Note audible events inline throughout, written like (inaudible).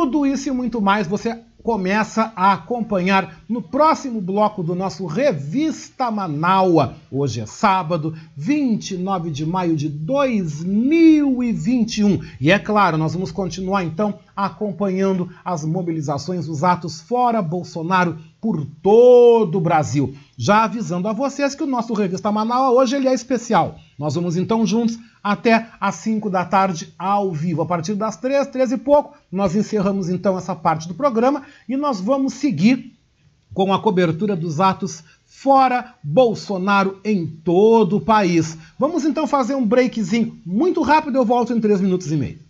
Tudo isso e muito mais você começa a acompanhar no próximo bloco do nosso Revista Manaua. Hoje é sábado, 29 de maio de 2021. E é claro, nós vamos continuar então acompanhando as mobilizações, os atos fora Bolsonaro por todo o Brasil. Já avisando a vocês que o nosso Revista Manaua hoje ele é especial. Nós vamos então juntos até às 5 da tarde ao vivo. A partir das 3, 13 e pouco, nós encerramos então essa parte do programa e nós vamos seguir com a cobertura dos atos fora Bolsonaro em todo o país. Vamos então fazer um breakzinho muito rápido, eu volto em 3 minutos e meio.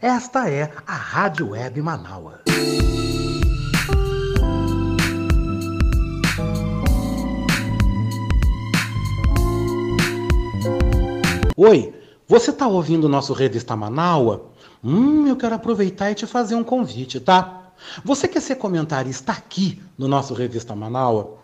Esta é a Rádio Web Manaua. Oi, você está ouvindo o nosso Revista Manaua? Hum, eu quero aproveitar e te fazer um convite, tá? Você quer ser comentarista aqui no nosso Revista Manaua?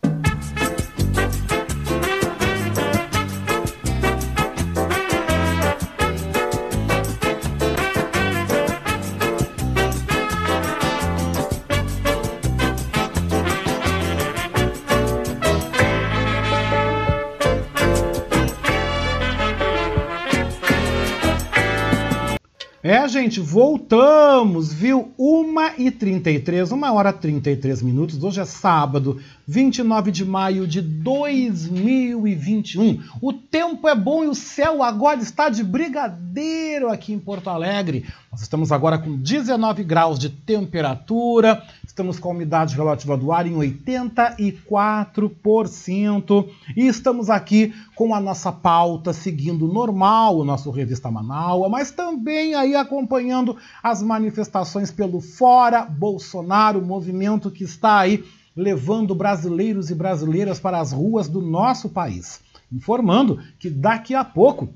É, gente, voltamos, viu? 1h33, 1 hora 33 minutos. Hoje é sábado, 29 de maio de 2021. O tempo é bom e o céu agora está de brigadeiro aqui em Porto Alegre. Nós estamos agora com 19 graus de temperatura, estamos com a umidade relativa do ar em 84% e estamos aqui com a nossa pauta seguindo normal, o nosso Revista Manaus, mas também aí acompanhando as manifestações pelo Fora Bolsonaro, movimento que está aí levando brasileiros e brasileiras para as ruas do nosso país. Informando que daqui a pouco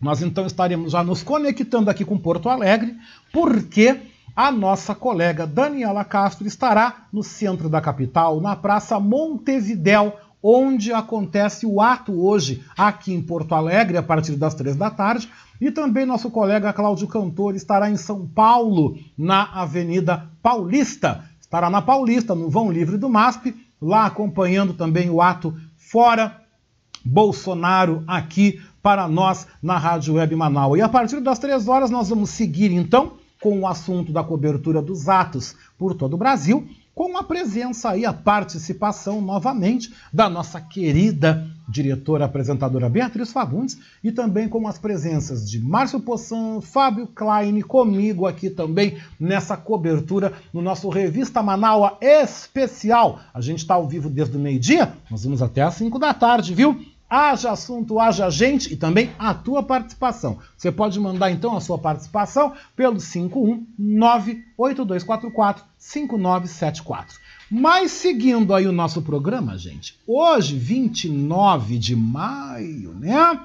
nós então estaremos já nos conectando aqui com Porto Alegre, porque a nossa colega Daniela Castro estará no centro da capital, na Praça Montevidéu, onde acontece o ato hoje aqui em Porto Alegre, a partir das três da tarde. E também nosso colega Cláudio Cantor estará em São Paulo, na Avenida Paulista. Estará na Paulista, no Vão Livre do MASP, lá acompanhando também o ato fora Bolsonaro aqui para nós na Rádio Web Manaus. E a partir das três horas nós vamos seguir então com o assunto da cobertura dos atos por todo o Brasil, com a presença e a participação novamente da nossa querida diretora apresentadora Beatriz Fagundes e também com as presenças de Márcio Poçan, Fábio Klein, comigo aqui também nessa cobertura no nosso Revista Manaua especial. A gente está ao vivo desde o meio-dia, nós vamos até às 5 da tarde, viu? Haja assunto, haja gente e também a tua participação. Você pode mandar então a sua participação pelo 51982445974. Mas seguindo aí o nosso programa, gente, hoje, 29 de maio, né?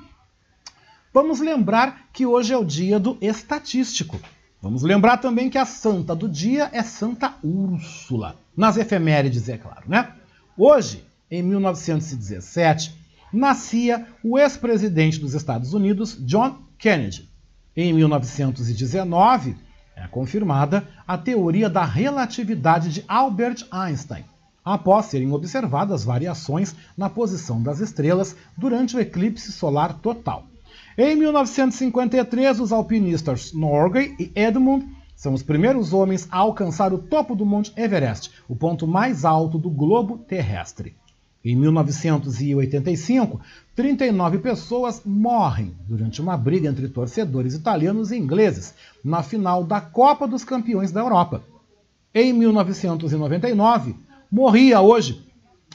Vamos lembrar que hoje é o dia do estatístico. Vamos lembrar também que a santa do dia é Santa Úrsula. Nas efemérides, é claro, né? Hoje, em 1917, nascia o ex-presidente dos Estados Unidos, John Kennedy. Em 1919, é confirmada a teoria da relatividade de Albert Einstein, após serem observadas variações na posição das estrelas durante o eclipse solar total. Em 1953, os alpinistas Norgay e Edmund são os primeiros homens a alcançar o topo do Monte Everest, o ponto mais alto do globo terrestre. Em 1985, 39 pessoas morrem durante uma briga entre torcedores italianos e ingleses na final da Copa dos Campeões da Europa. Em 1999, morria hoje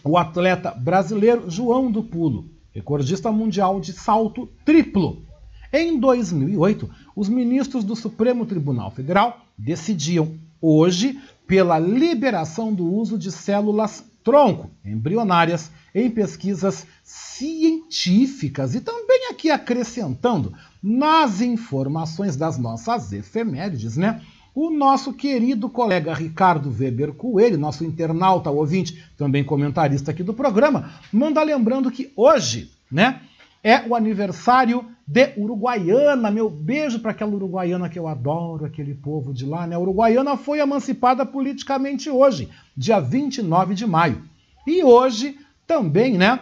o atleta brasileiro João do Pulo, recordista mundial de salto triplo. Em 2008, os ministros do Supremo Tribunal Federal decidiam hoje pela liberação do uso de células tronco embrionárias em pesquisas científicas e também aqui acrescentando nas informações das nossas efemérides, né? O nosso querido colega Ricardo Weber Coelho, nosso internauta ouvinte, também comentarista aqui do programa, manda lembrando que hoje, né, é o aniversário de Uruguaiana. Meu beijo para aquela uruguaiana que eu adoro, aquele povo de lá. Né? A Uruguaiana foi emancipada politicamente hoje, dia 29 de maio. E hoje também, né,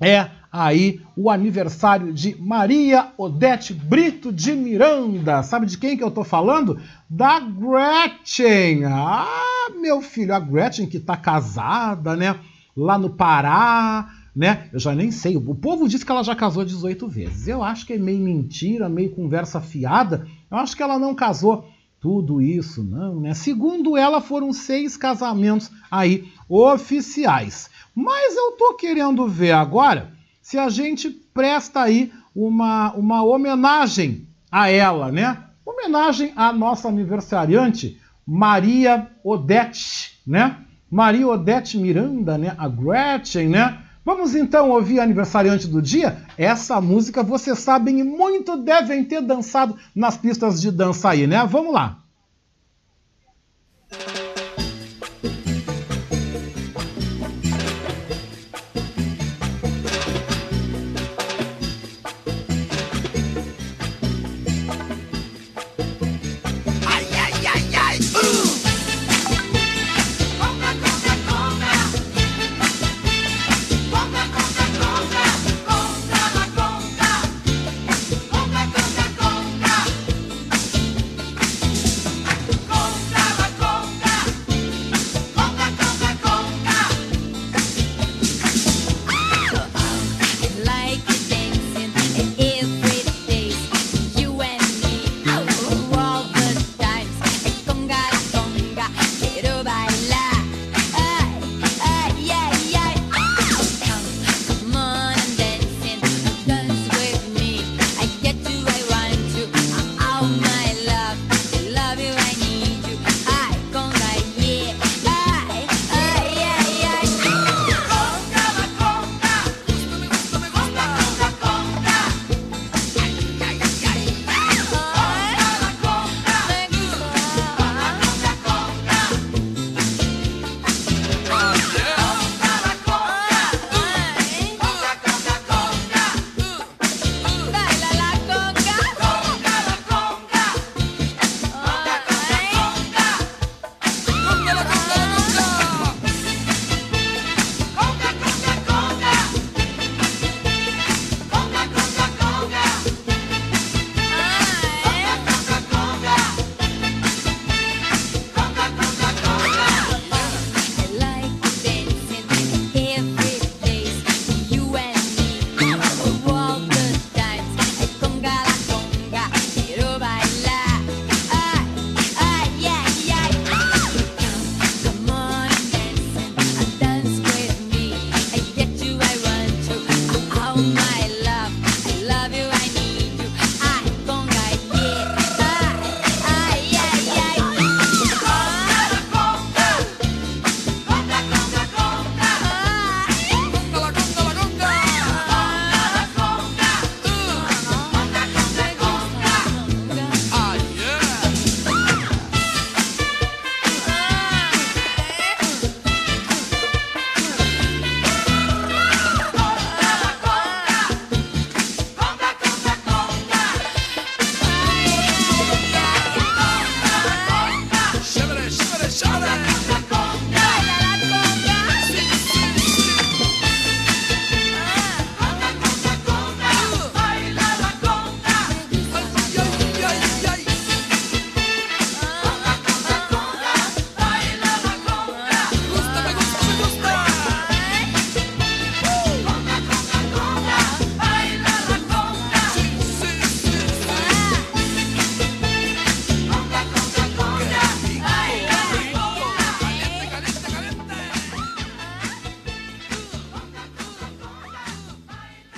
é aí o aniversário de Maria Odete Brito de Miranda. Sabe de quem que eu tô falando? Da Gretchen. Ah, meu filho, a Gretchen que tá casada, né, lá no Pará né? Eu já nem sei. O povo diz que ela já casou 18 vezes. Eu acho que é meio mentira, meio conversa fiada. Eu acho que ela não casou tudo isso, não, né? Segundo ela, foram seis casamentos aí oficiais. Mas eu tô querendo ver agora se a gente presta aí uma, uma homenagem a ela, né? Homenagem à nossa aniversariante Maria Odete, né? Maria Odete Miranda, né? A Gretchen, né? Vamos então ouvir aniversariante do dia? Essa música vocês sabem e muito devem ter dançado nas pistas de dança aí, né? Vamos lá!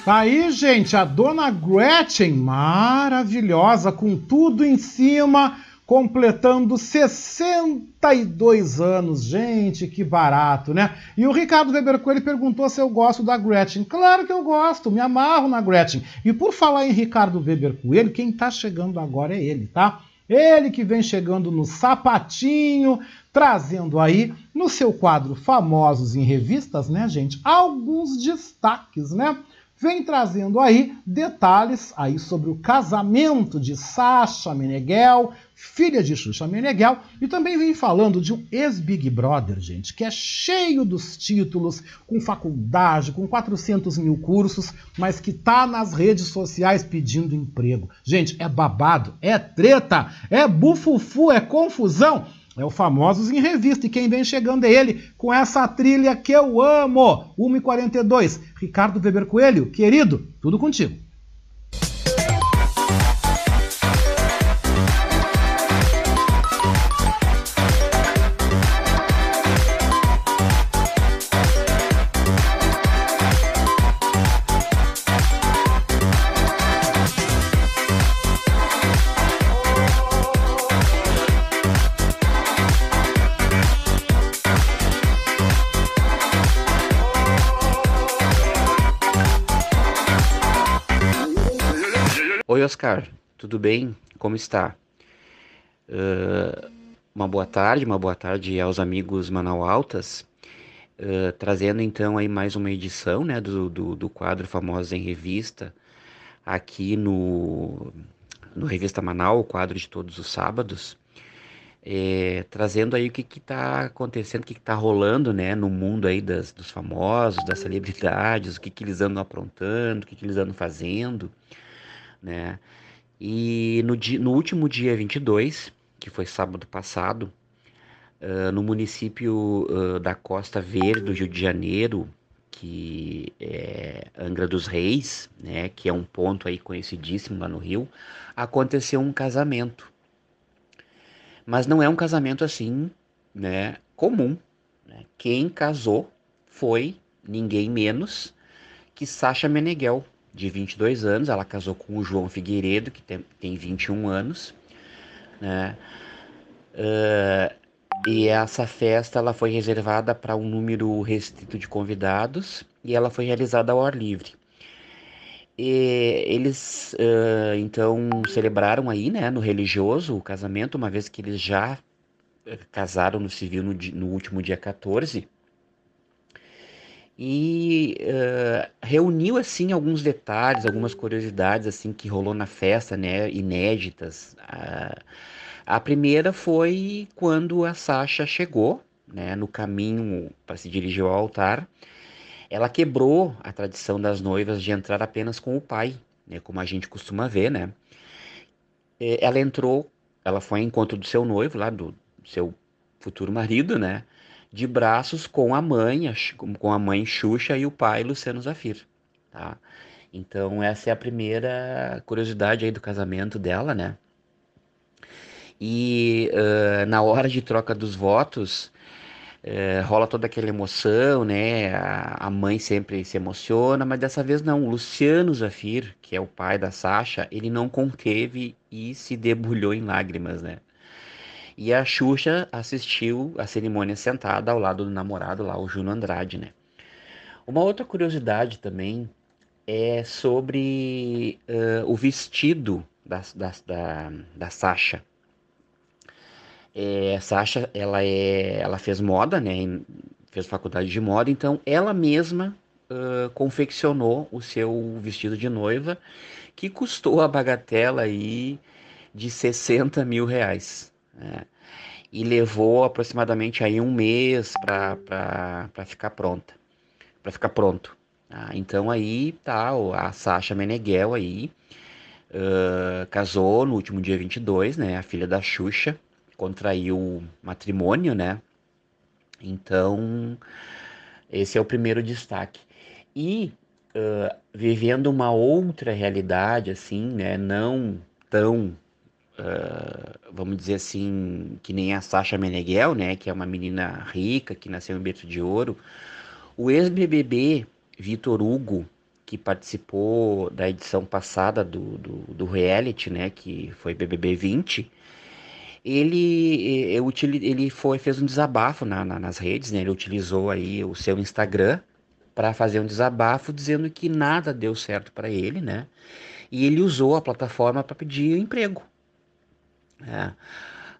Aí, gente, a dona Gretchen, maravilhosa, com tudo em cima, completando 62 anos. Gente, que barato, né? E o Ricardo Weber Coelho perguntou se eu gosto da Gretchen. Claro que eu gosto, me amarro na Gretchen. E por falar em Ricardo Weber Coelho, quem tá chegando agora é ele, tá? Ele que vem chegando no sapatinho, trazendo aí no seu quadro Famosos em Revistas, né, gente? Alguns destaques, né? Vem trazendo aí detalhes aí sobre o casamento de Sasha Meneghel, filha de Xuxa Meneghel, e também vem falando de um ex-Big Brother, gente, que é cheio dos títulos, com faculdade, com 400 mil cursos, mas que tá nas redes sociais pedindo emprego. Gente, é babado, é treta, é bufufu, é confusão. É o Famosos em Revista. E quem vem chegando é ele, com essa trilha que eu amo. 1h42. Ricardo Weber Coelho, querido, tudo contigo. Oscar, tudo bem? Como está? Uh, uma boa tarde, uma boa tarde aos amigos Manau Altas, uh, trazendo então aí mais uma edição né, do, do, do quadro Famosos em Revista, aqui no, no Revista Manau, o quadro de todos os sábados, é, trazendo aí o que está acontecendo, o que está rolando né, no mundo aí das, dos famosos, das celebridades, o que, que eles andam aprontando, o que, que eles andam fazendo, né? E no, dia, no último dia 22, que foi sábado passado, uh, no município uh, da Costa Verde do Rio de Janeiro, que é Angra dos Reis, né, que é um ponto aí conhecidíssimo lá no Rio, aconteceu um casamento. Mas não é um casamento assim, né, comum. Né? Quem casou foi ninguém menos que Sasha Meneghel, de 22 anos. Ela casou com o João Figueiredo, que tem, tem 21 anos. Né? Uh, e essa festa ela foi reservada para um número restrito de convidados e ela foi realizada ao ar livre. E eles uh, então celebraram aí, né, no religioso, o casamento, uma vez que eles já casaram no civil no, no último dia 14 e uh, reuniu assim alguns detalhes, algumas curiosidades assim que rolou na festa, né, inéditas. Uh, a primeira foi quando a Sasha chegou, né, no caminho para se dirigir ao altar. Ela quebrou a tradição das noivas de entrar apenas com o pai, né, como a gente costuma ver, né? Ela entrou, ela foi ao encontro do seu noivo, lá do seu futuro marido, né? De braços com a mãe, com a mãe Xuxa e o pai Luciano Zafir, tá? Então essa é a primeira curiosidade aí do casamento dela, né? E uh, na hora de troca dos votos, é, rola toda aquela emoção, né? A, a, mãe sempre se emociona, mas dessa vez não. O Luciano Zafir, que é o pai da Sasha, ele não conteve e se debulhou em lágrimas, né? E a Xuxa assistiu a cerimônia sentada ao lado do namorado lá, o Juno Andrade, né? Uma outra curiosidade também é sobre uh, o vestido da, da, da, da Sasha. É, Sasha, ela, é, ela fez moda, né? Fez faculdade de moda, então ela mesma uh, confeccionou o seu vestido de noiva, que custou a bagatela aí de 60 mil reais. Né? E levou aproximadamente aí um mês para ficar pronta, para ficar pronto. Ah, então aí tá a Sasha Meneghel aí, uh, casou no último dia 22, né? A filha da Xuxa, contraiu matrimônio, né? Então, esse é o primeiro destaque. E uh, vivendo uma outra realidade, assim, né? Não tão, uh, vamos dizer assim, que nem a Sasha Meneghel, né? Que é uma menina rica, que nasceu em berço de ouro. O ex-BBB Vitor Hugo, que participou da edição passada do, do, do reality, né? Que foi BBB 20 ele, ele foi, fez um desabafo na, na, nas redes, né? Ele utilizou aí o seu Instagram para fazer um desabafo dizendo que nada deu certo para ele, né? E ele usou a plataforma para pedir emprego.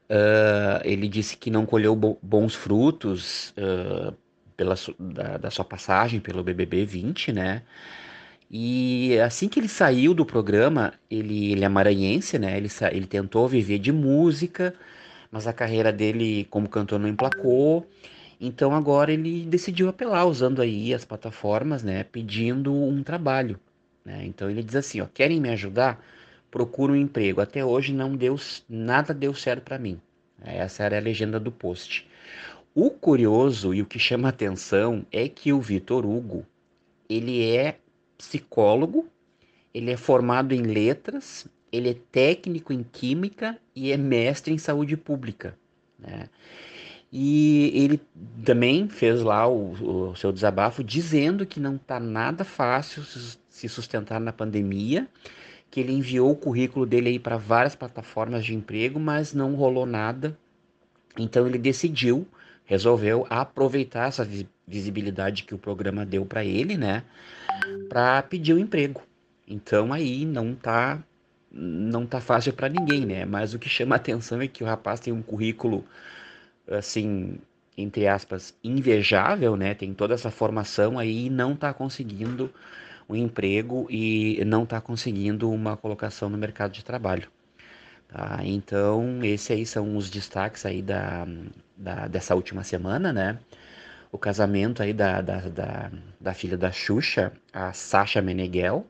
Uh, ele disse que não colheu bons frutos uh, pela, da, da, sua passagem pelo BBB 20, né? E assim que ele saiu do programa, ele, ele é maranhense, né? Ele, ele tentou viver de música, mas a carreira dele como cantor não emplacou. Então agora ele decidiu apelar, usando aí as plataformas, né? Pedindo um trabalho. Né? Então ele diz assim, ó, querem me ajudar? Procuro um emprego. Até hoje não deu, nada deu certo para mim. Essa era a legenda do post. O curioso e o que chama atenção é que o Vitor Hugo, ele é psicólogo, ele é formado em letras, ele é técnico em química e é mestre em saúde pública. Né? E ele também fez lá o, o seu desabafo dizendo que não está nada fácil se sustentar na pandemia, que ele enviou o currículo dele aí para várias plataformas de emprego, mas não rolou nada. Então ele decidiu, resolveu aproveitar essa visibilidade que o programa deu para ele, né? para pedir o um emprego. Então aí não tá não tá fácil para ninguém, né? Mas o que chama atenção é que o rapaz tem um currículo assim, entre aspas, invejável, né? Tem toda essa formação aí e não tá conseguindo um emprego e não tá conseguindo uma colocação no mercado de trabalho. Tá? Então, esses aí são os destaques aí da, da, dessa última semana, né? o casamento aí da, da, da, da filha da Xuxa, a Sasha Meneghel,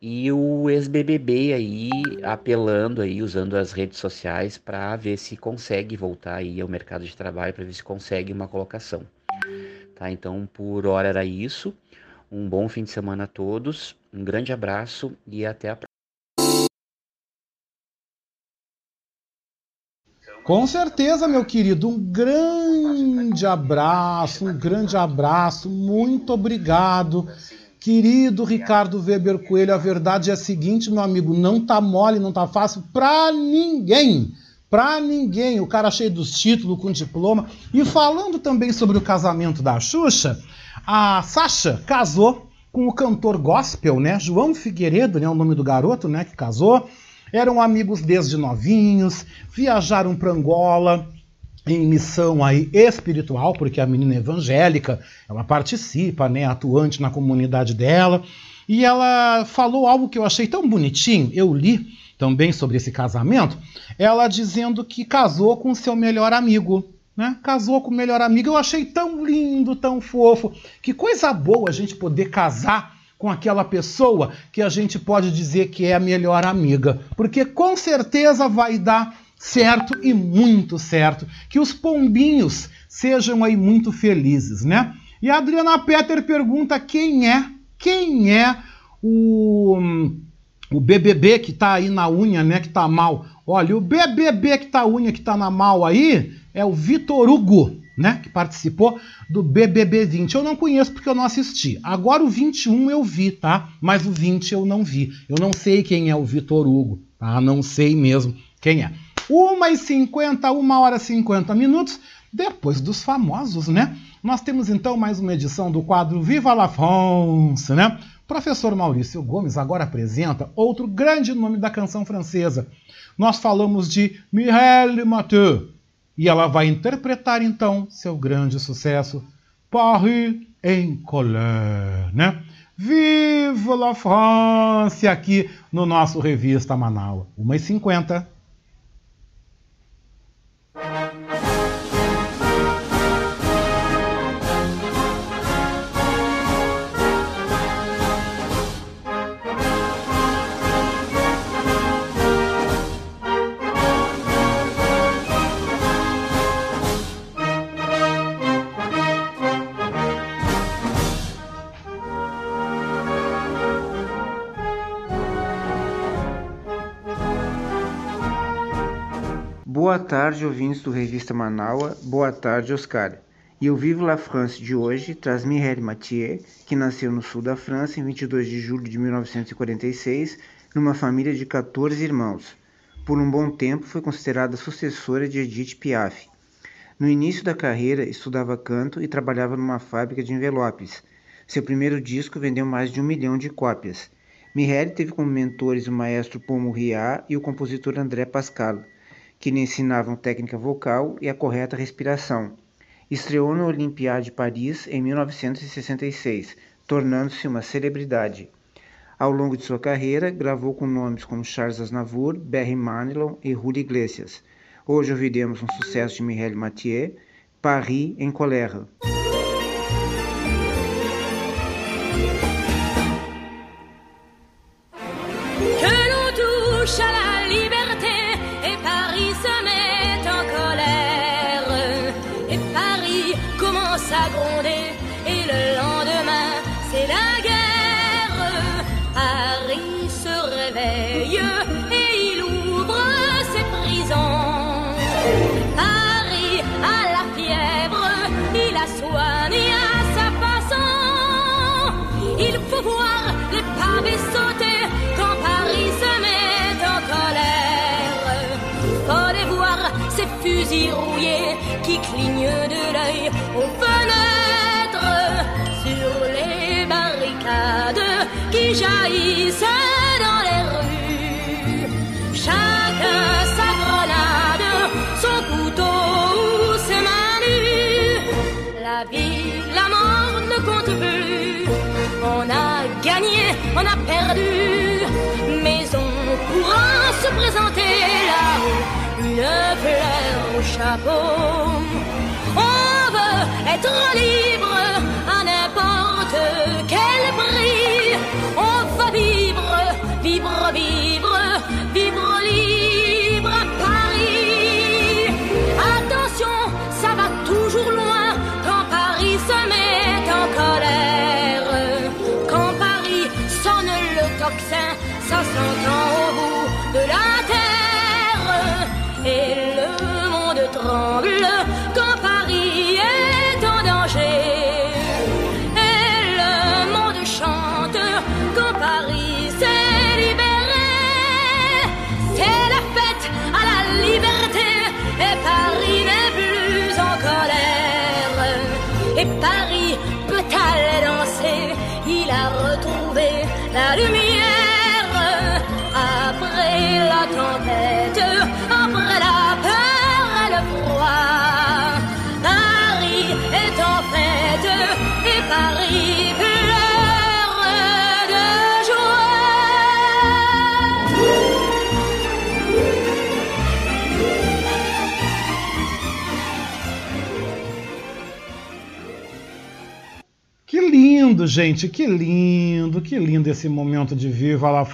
e o ex-BBB aí apelando aí, usando as redes sociais para ver se consegue voltar aí ao mercado de trabalho, para ver se consegue uma colocação. Tá? Então, por hora era isso. Um bom fim de semana a todos, um grande abraço e até a próxima. Com certeza, meu querido, um grande abraço, um grande abraço, muito obrigado. Querido Ricardo Weber Coelho, a verdade é a seguinte, meu amigo, não tá mole, não tá fácil pra ninguém. Pra ninguém. O cara cheio dos títulos, com diploma. E falando também sobre o casamento da Xuxa, a Sasha casou com o cantor gospel, né? João Figueiredo, né? O nome do garoto, né? Que casou. Eram amigos desde novinhos, viajaram para Angola em missão aí espiritual, porque a menina é evangélica, ela participa, né, atuante na comunidade dela, e ela falou algo que eu achei tão bonitinho, eu li também sobre esse casamento, ela dizendo que casou com seu melhor amigo, né? Casou com o melhor amigo, eu achei tão lindo, tão fofo. Que coisa boa a gente poder casar com aquela pessoa que a gente pode dizer que é a melhor amiga, porque com certeza vai dar certo e muito certo, que os pombinhos sejam aí muito felizes, né? E a Adriana Peter pergunta quem é, quem é o o BBB que tá aí na unha, né, que tá mal. Olha, o BBB que tá unha que tá na mal aí é o Vitor Hugo, né, que participou do BBB 20. Eu não conheço porque eu não assisti. Agora o 21 eu vi, tá? Mas o 20 eu não vi. Eu não sei quem é o Vitor Hugo, tá? Não sei mesmo quem é. 1h50, 1 hora e 50 minutos, depois dos famosos, né? Nós temos então mais uma edição do quadro Viva la France, né? Professor Maurício Gomes agora apresenta outro grande nome da canção francesa. Nós falamos de Mireille Mathieu e ela vai interpretar então seu grande sucesso Paris en colère, né? Viva la France aqui no nosso Revista Manaus. 1h50. Boa tarde, ouvintes do Revista Manaua. Boa tarde, Oscar. E o Vive la France de hoje traz Mireille Mathieu, que nasceu no sul da França em 22 de julho de 1946, numa família de 14 irmãos. Por um bom tempo foi considerada sucessora de Edith Piaf. No início da carreira, estudava canto e trabalhava numa fábrica de envelopes. Seu primeiro disco vendeu mais de um milhão de cópias. Mireille teve como mentores o maestro Paul Mouriat e o compositor André Pascal que lhe ensinavam técnica vocal e a correta respiração. Estreou no Olympiade de Paris em 1966, tornando-se uma celebridade. Ao longo de sua carreira, gravou com nomes como Charles Aznavour, Barry Manilow e Julio Iglesias. Hoje ouviremos um sucesso de Mireille Mathieu, Paris em colère. On veut être libre à n'importe quel prix. On va vivre, vivre, vivre 먹을래? Gente, que lindo, que lindo esse momento de Viva la.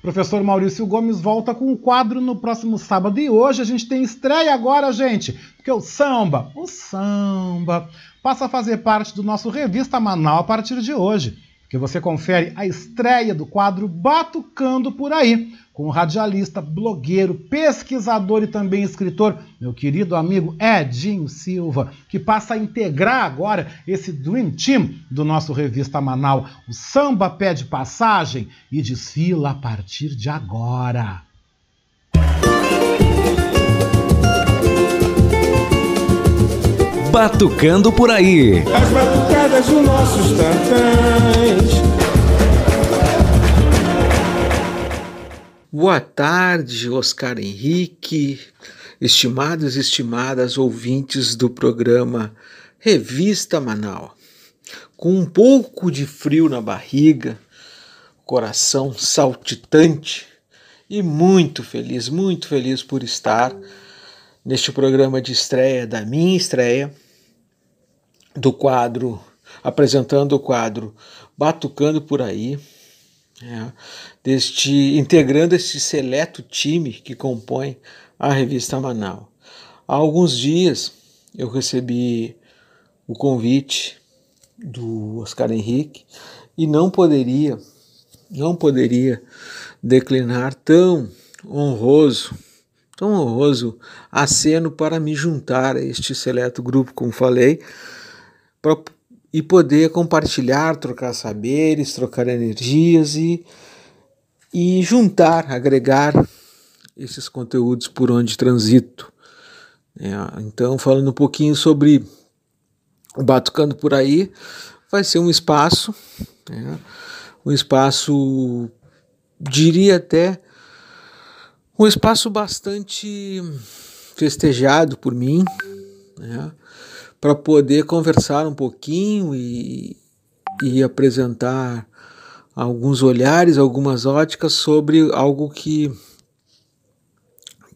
Professor Maurício Gomes volta com o quadro no próximo sábado. E hoje a gente tem estreia agora, gente, porque o samba, o samba, passa a fazer parte do nosso Revista Manaus a partir de hoje. que você confere a estreia do quadro Batucando por Aí, com o radialista, blogueiro, pesquisador e também escritor, meu querido amigo Edinho Silva, que passa a integrar agora esse Dream Team do nosso Revista Manal. O samba pede passagem e desfila a partir de agora. Batucando por aí. As batucadas dos nossos tantãs. Boa tarde, Oscar Henrique, estimados e estimadas ouvintes do programa Revista Manaus. Com um pouco de frio na barriga, coração saltitante e muito feliz, muito feliz por estar neste programa de estreia, da minha estreia, do quadro, apresentando o quadro Batucando por Aí, é, deste, integrando este seleto time que compõe a revista Manal. Há alguns dias eu recebi o convite do Oscar Henrique e não poderia, não poderia declinar tão honroso, tão honroso aceno para me juntar a este seleto grupo, como falei, pra, e poder compartilhar, trocar saberes, trocar energias e, e juntar, agregar esses conteúdos por onde transito. É, então, falando um pouquinho sobre o Batucando por aí, vai ser um espaço, né, um espaço, diria até, um espaço bastante festejado por mim, né, para poder conversar um pouquinho e, e apresentar alguns olhares, algumas óticas sobre algo que,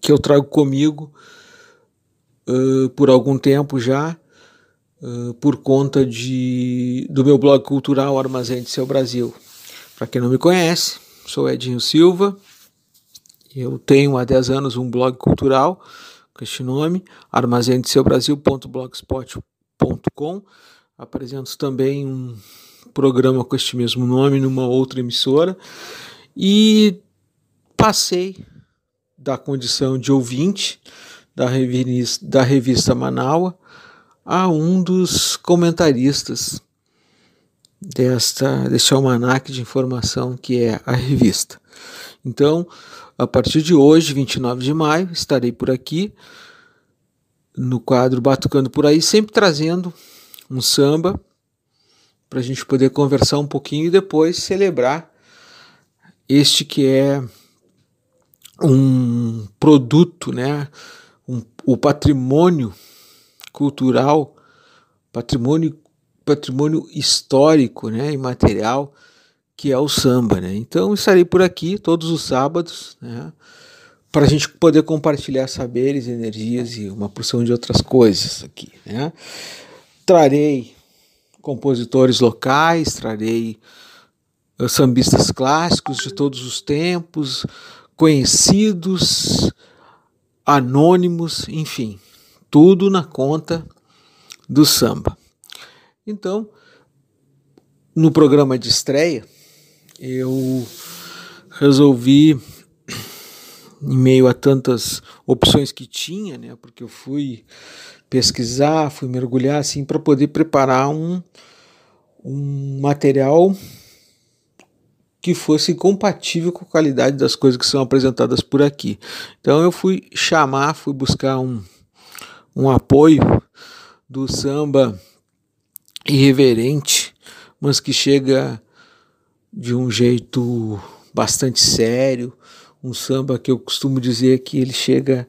que eu trago comigo uh, por algum tempo já, uh, por conta de, do meu blog cultural Armazém de Seu Brasil. Para quem não me conhece, sou Edinho Silva, eu tenho há 10 anos um blog cultural com este nome, armazém de seu Brasil.blogspot.com. Apresento também um programa com este mesmo nome numa outra emissora e passei da condição de ouvinte da revista, da revista Manaua a um dos comentaristas desta, deste almanac de informação que é a revista. Então, a partir de hoje, 29 de maio, estarei por aqui no quadro Batucando por aí, sempre trazendo um samba para a gente poder conversar um pouquinho e depois celebrar este que é um produto, né? Um, o patrimônio cultural, patrimônio, patrimônio histórico, né? Imaterial que é o samba, né? Então estarei por aqui todos os sábados, né? Para a gente poder compartilhar saberes, energias e uma porção de outras coisas aqui, né? Trarei compositores locais, trarei uh, sambistas clássicos de todos os tempos, conhecidos, anônimos, enfim, tudo na conta do samba. Então, no programa de estreia, eu resolvi, em meio a tantas opções que tinha, né, porque eu fui pesquisar, fui mergulhar assim para poder preparar um, um material que fosse compatível com a qualidade das coisas que são apresentadas por aqui. Então eu fui chamar, fui buscar um, um apoio do samba irreverente, mas que chega de um jeito bastante sério, um samba que eu costumo dizer que ele chega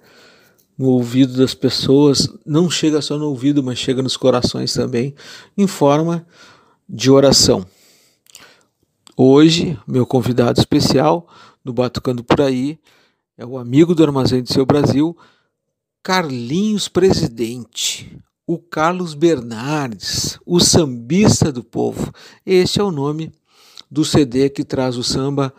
no ouvido das pessoas, não chega só no ouvido, mas chega nos corações também, em forma de oração. Hoje, meu convidado especial no Batucando por Aí é o amigo do Armazém do Seu Brasil, Carlinhos Presidente, o Carlos Bernardes, o sambista do povo. Este é o nome do CD que traz o samba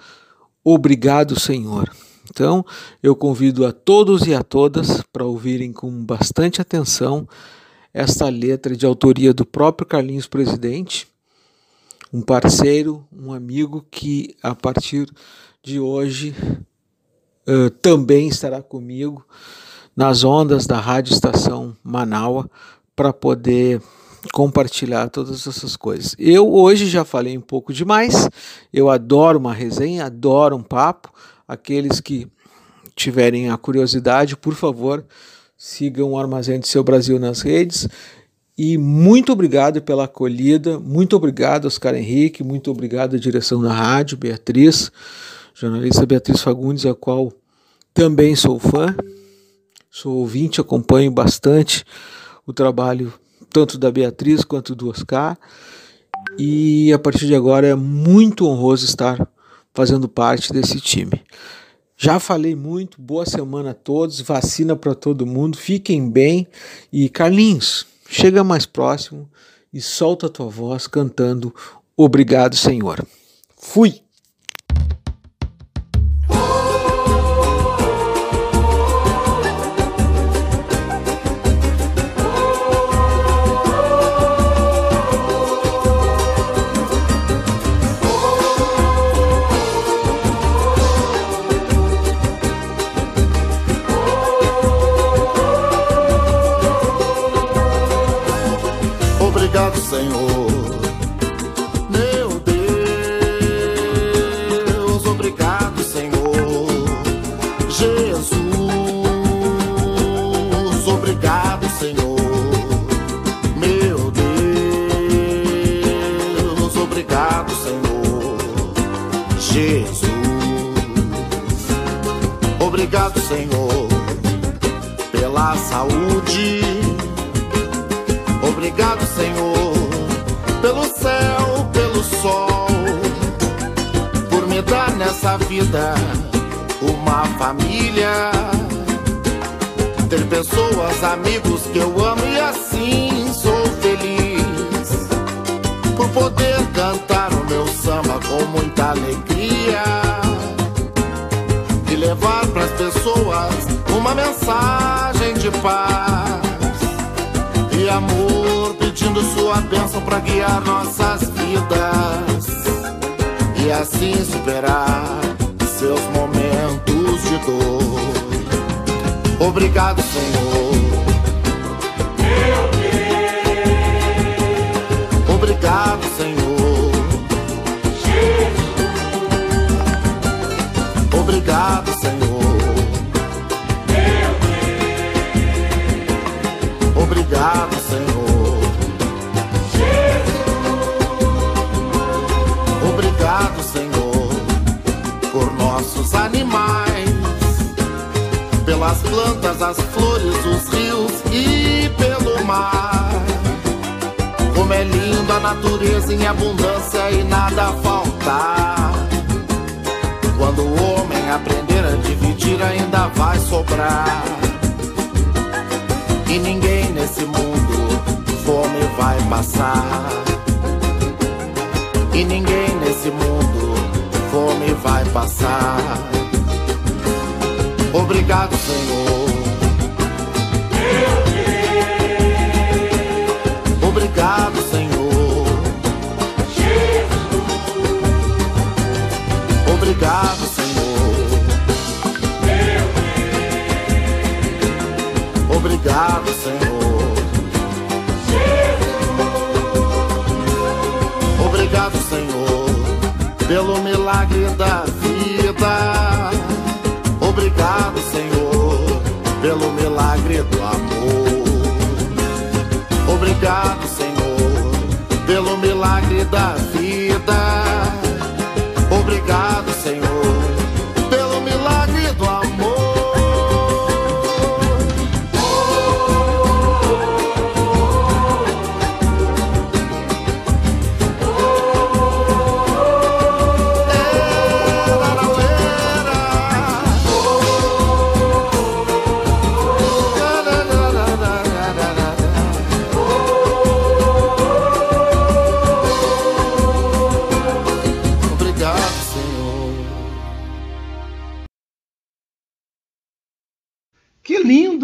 Obrigado, Senhor. Então, eu convido a todos e a todas para ouvirem com bastante atenção esta letra de autoria do próprio Carlinhos Presidente, um parceiro, um amigo que a partir de hoje uh, também estará comigo nas ondas da Rádio Estação Manaua para poder compartilhar todas essas coisas. Eu hoje já falei um pouco demais. Eu adoro uma resenha, adoro um papo. Aqueles que tiverem a curiosidade, por favor, sigam o Armazém do Seu Brasil nas redes. E muito obrigado pela acolhida, muito obrigado, Oscar Henrique, muito obrigado à direção da rádio, Beatriz, jornalista Beatriz Fagundes, a qual também sou fã, sou ouvinte, acompanho bastante o trabalho tanto da Beatriz quanto do Oscar. E a partir de agora é muito honroso estar fazendo parte desse time. Já falei muito, boa semana a todos, vacina para todo mundo, fiquem bem e Carlinhos, chega mais próximo e solta a tua voz cantando Obrigado, Senhor. Fui!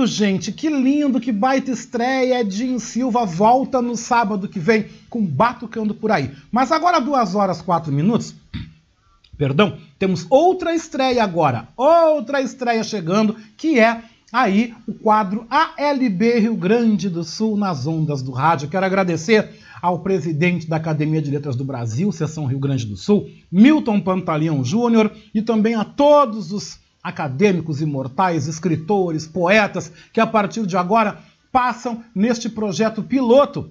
Gente, que lindo, que baita estreia. Edinho Silva volta no sábado que vem com Batucando por aí. Mas agora, duas horas, quatro minutos. Perdão, temos outra estreia agora, outra estreia chegando, que é aí o quadro ALB Rio Grande do Sul nas ondas do rádio. Quero agradecer ao presidente da Academia de Letras do Brasil, seção Rio Grande do Sul, Milton Pantaleão Júnior, e também a todos os acadêmicos imortais, escritores, poetas que a partir de agora passam neste projeto piloto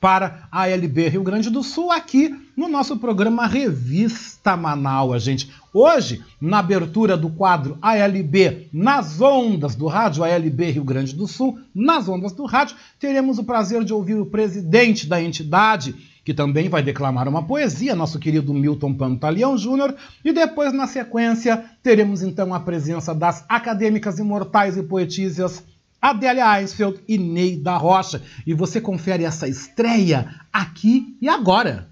para a LB Rio Grande do Sul aqui no nosso programa Revista Manaus, gente. Hoje, na abertura do quadro ALB nas ondas do rádio, ALB Rio Grande do Sul, nas ondas do rádio, teremos o prazer de ouvir o presidente da entidade, que também vai declamar uma poesia, nosso querido Milton Pantaleão Júnior, e depois, na sequência, teremos então a presença das acadêmicas imortais e poetisas Adélia Einsfeld e Ney da Rocha. E você confere essa estreia aqui e agora.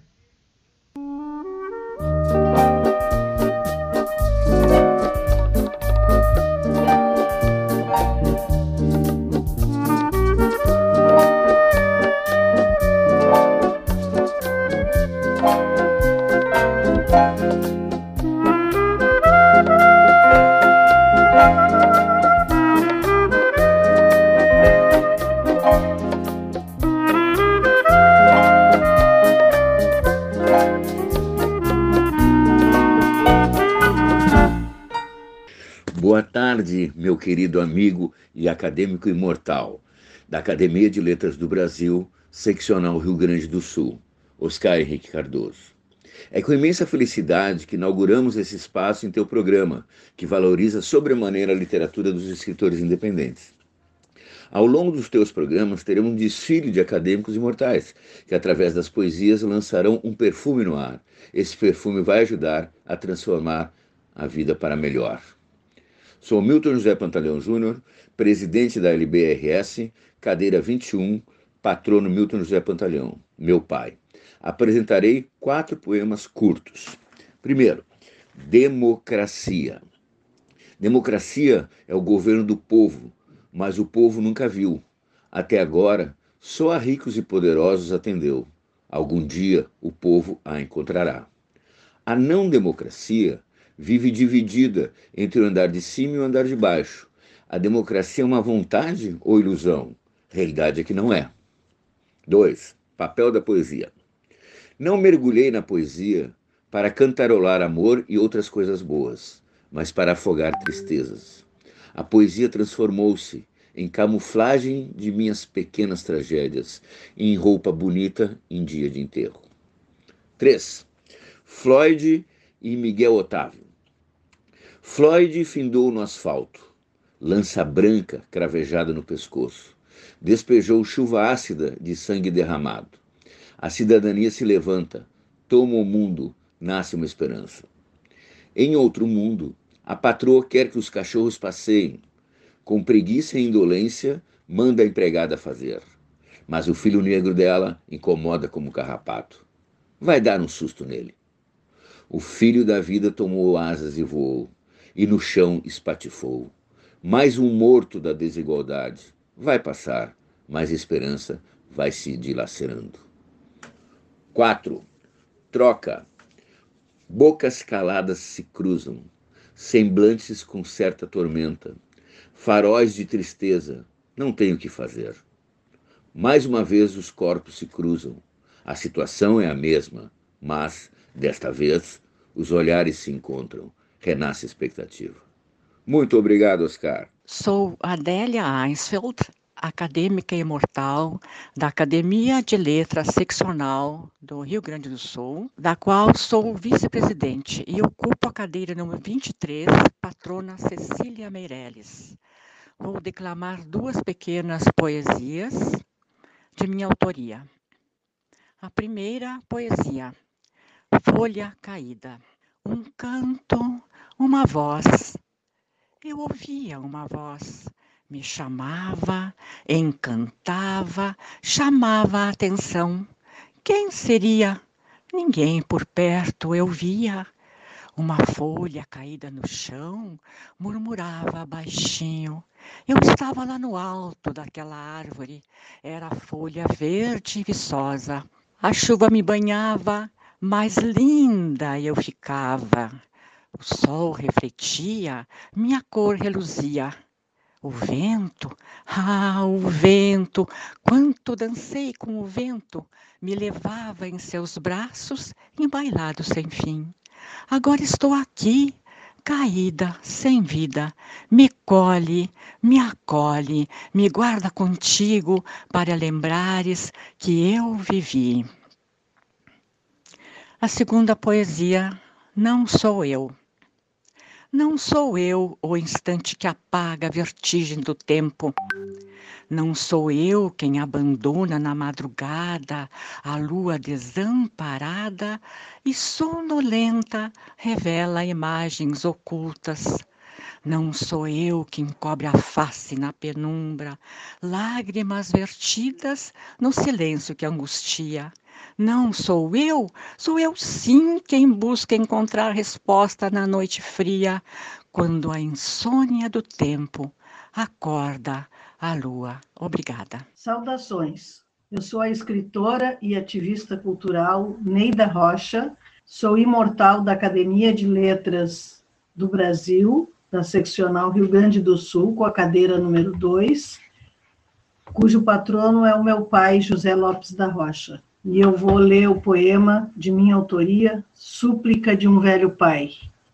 Meu querido amigo e acadêmico imortal da Academia de Letras do Brasil, seccional Rio Grande do Sul, Oscar Henrique Cardoso. É com imensa felicidade que inauguramos esse espaço em teu programa, que valoriza sobremaneira a literatura dos escritores independentes. Ao longo dos teus programas, teremos um desfile de acadêmicos imortais, que através das poesias lançarão um perfume no ar. Esse perfume vai ajudar a transformar a vida para melhor. Sou Milton José Pantaleão Júnior, presidente da LBRS, cadeira 21, patrono Milton José Pantaleão, meu pai. Apresentarei quatro poemas curtos. Primeiro, Democracia. Democracia é o governo do povo, mas o povo nunca viu. Até agora, só a ricos e poderosos atendeu. Algum dia o povo a encontrará. A não democracia vive dividida entre o andar de cima e o andar de baixo. A democracia é uma vontade ou ilusão? Realidade é que não é. 2. Papel da poesia. Não mergulhei na poesia para cantarolar amor e outras coisas boas, mas para afogar tristezas. A poesia transformou-se em camuflagem de minhas pequenas tragédias, em roupa bonita em dia de enterro. 3. Floyd e Miguel Otávio. Floyd findou no asfalto, lança branca cravejada no pescoço. Despejou chuva ácida de sangue derramado. A cidadania se levanta, toma o mundo, nasce uma esperança. Em outro mundo, a patroa quer que os cachorros passeiem. Com preguiça e indolência, manda a empregada fazer. Mas o filho negro dela incomoda como carrapato. Vai dar um susto nele. O filho da vida tomou asas e voou e no chão espatifou. Mais um morto da desigualdade. Vai passar, mas a esperança vai se dilacerando. 4. Troca. Bocas caladas se cruzam, semblantes com certa tormenta, faróis de tristeza, não tenho o que fazer. Mais uma vez os corpos se cruzam. A situação é a mesma, mas, desta vez, os olhares se encontram renasce expectativa. Muito obrigado, Oscar. Sou Adélia Einsfeld, acadêmica imortal da Academia de Letras Seccional do Rio Grande do Sul, da qual sou vice-presidente e ocupo a cadeira número 23, patrona Cecília Meirelles. Vou declamar duas pequenas poesias de minha autoria. A primeira poesia, Folha Caída. Um canto uma voz. Eu ouvia uma voz. Me chamava, encantava, chamava a atenção. Quem seria? Ninguém por perto eu via. Uma folha caída no chão murmurava baixinho. Eu estava lá no alto daquela árvore, era folha verde e viçosa. A chuva me banhava, mais linda eu ficava. O sol refletia, minha cor reluzia. O vento, ah, o vento, quanto dancei com o vento, me levava em seus braços, embailado sem fim. Agora estou aqui, caída, sem vida. Me colhe, me acolhe, me guarda contigo para lembrares que eu vivi. A segunda poesia, Não Sou Eu. Não sou eu o instante que apaga a vertigem do tempo. Não sou eu quem abandona na madrugada a lua desamparada e sonolenta revela imagens ocultas. Não sou eu quem cobre a face na penumbra, lágrimas vertidas no silêncio que angustia. Não sou eu, sou eu sim quem busca encontrar resposta na noite fria, quando a insônia do tempo acorda a lua. Obrigada. Saudações. Eu sou a escritora e ativista cultural Neida Rocha, sou imortal da Academia de Letras do Brasil, da seccional Rio Grande do Sul, com a cadeira número 2, cujo patrono é o meu pai, José Lopes da Rocha e eu vou ler o poema de minha autoria, Súplica de um Velho Pai.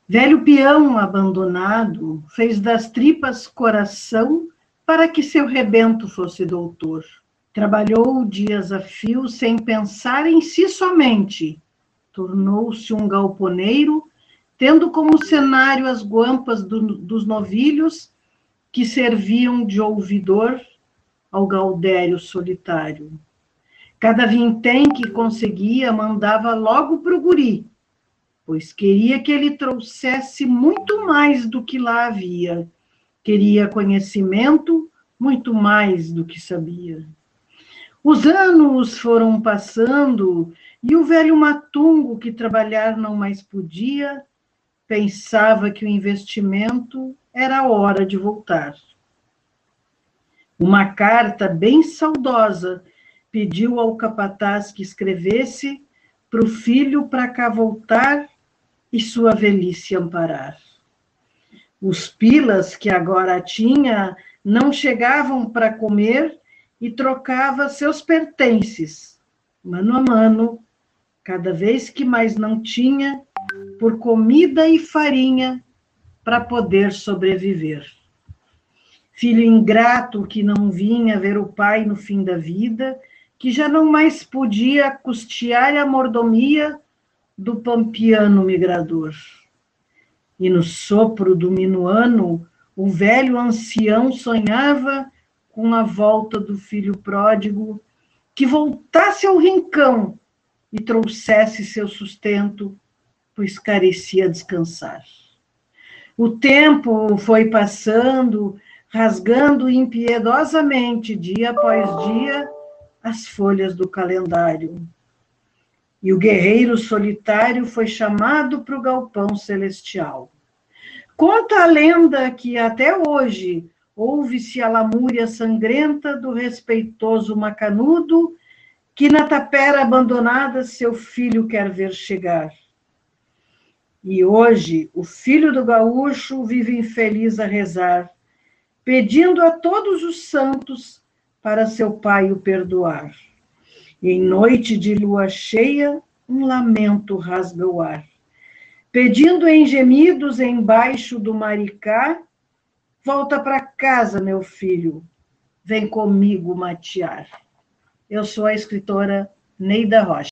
Velho peão abandonado fez das tripas coração para que seu rebento fosse doutor. Trabalhou dias a fio sem pensar em si somente. Tornou-se um galponeiro, tendo como cenário as guampas do, dos novilhos que serviam de ouvidor ao gaudério solitário. Cada vintém que conseguia mandava logo para o guri, pois queria que ele trouxesse muito mais do que lá havia. Queria conhecimento muito mais do que sabia. Os anos foram passando e o velho matungo, que trabalhar não mais podia, pensava que o investimento era hora de voltar. Uma carta bem saudosa pediu ao capataz que escrevesse para o filho para cá voltar e sua velhice amparar. Os pilas que agora tinha não chegavam para comer e trocava seus pertences, mano a mano, cada vez que mais não tinha, por comida e farinha para poder sobreviver. Filho ingrato que não vinha ver o pai no fim da vida que já não mais podia custear a mordomia do pampiano migrador. E no sopro do minuano, o velho ancião sonhava com a volta do filho pródigo, que voltasse ao rincão e trouxesse seu sustento, pois carecia descansar. O tempo foi passando, rasgando impiedosamente, dia após dia, as folhas do calendário. E o guerreiro solitário foi chamado para o galpão celestial. Conta a lenda que até hoje ouve-se a lamúria sangrenta do respeitoso macanudo que na tapera abandonada seu filho quer ver chegar. E hoje o filho do gaúcho vive infeliz a rezar, pedindo a todos os santos para seu pai o perdoar. Em noite de lua cheia, um lamento rasga o ar. Pedindo em gemidos embaixo do maricá, volta para casa, meu filho, vem comigo matear. Eu sou a escritora Neida Rocha.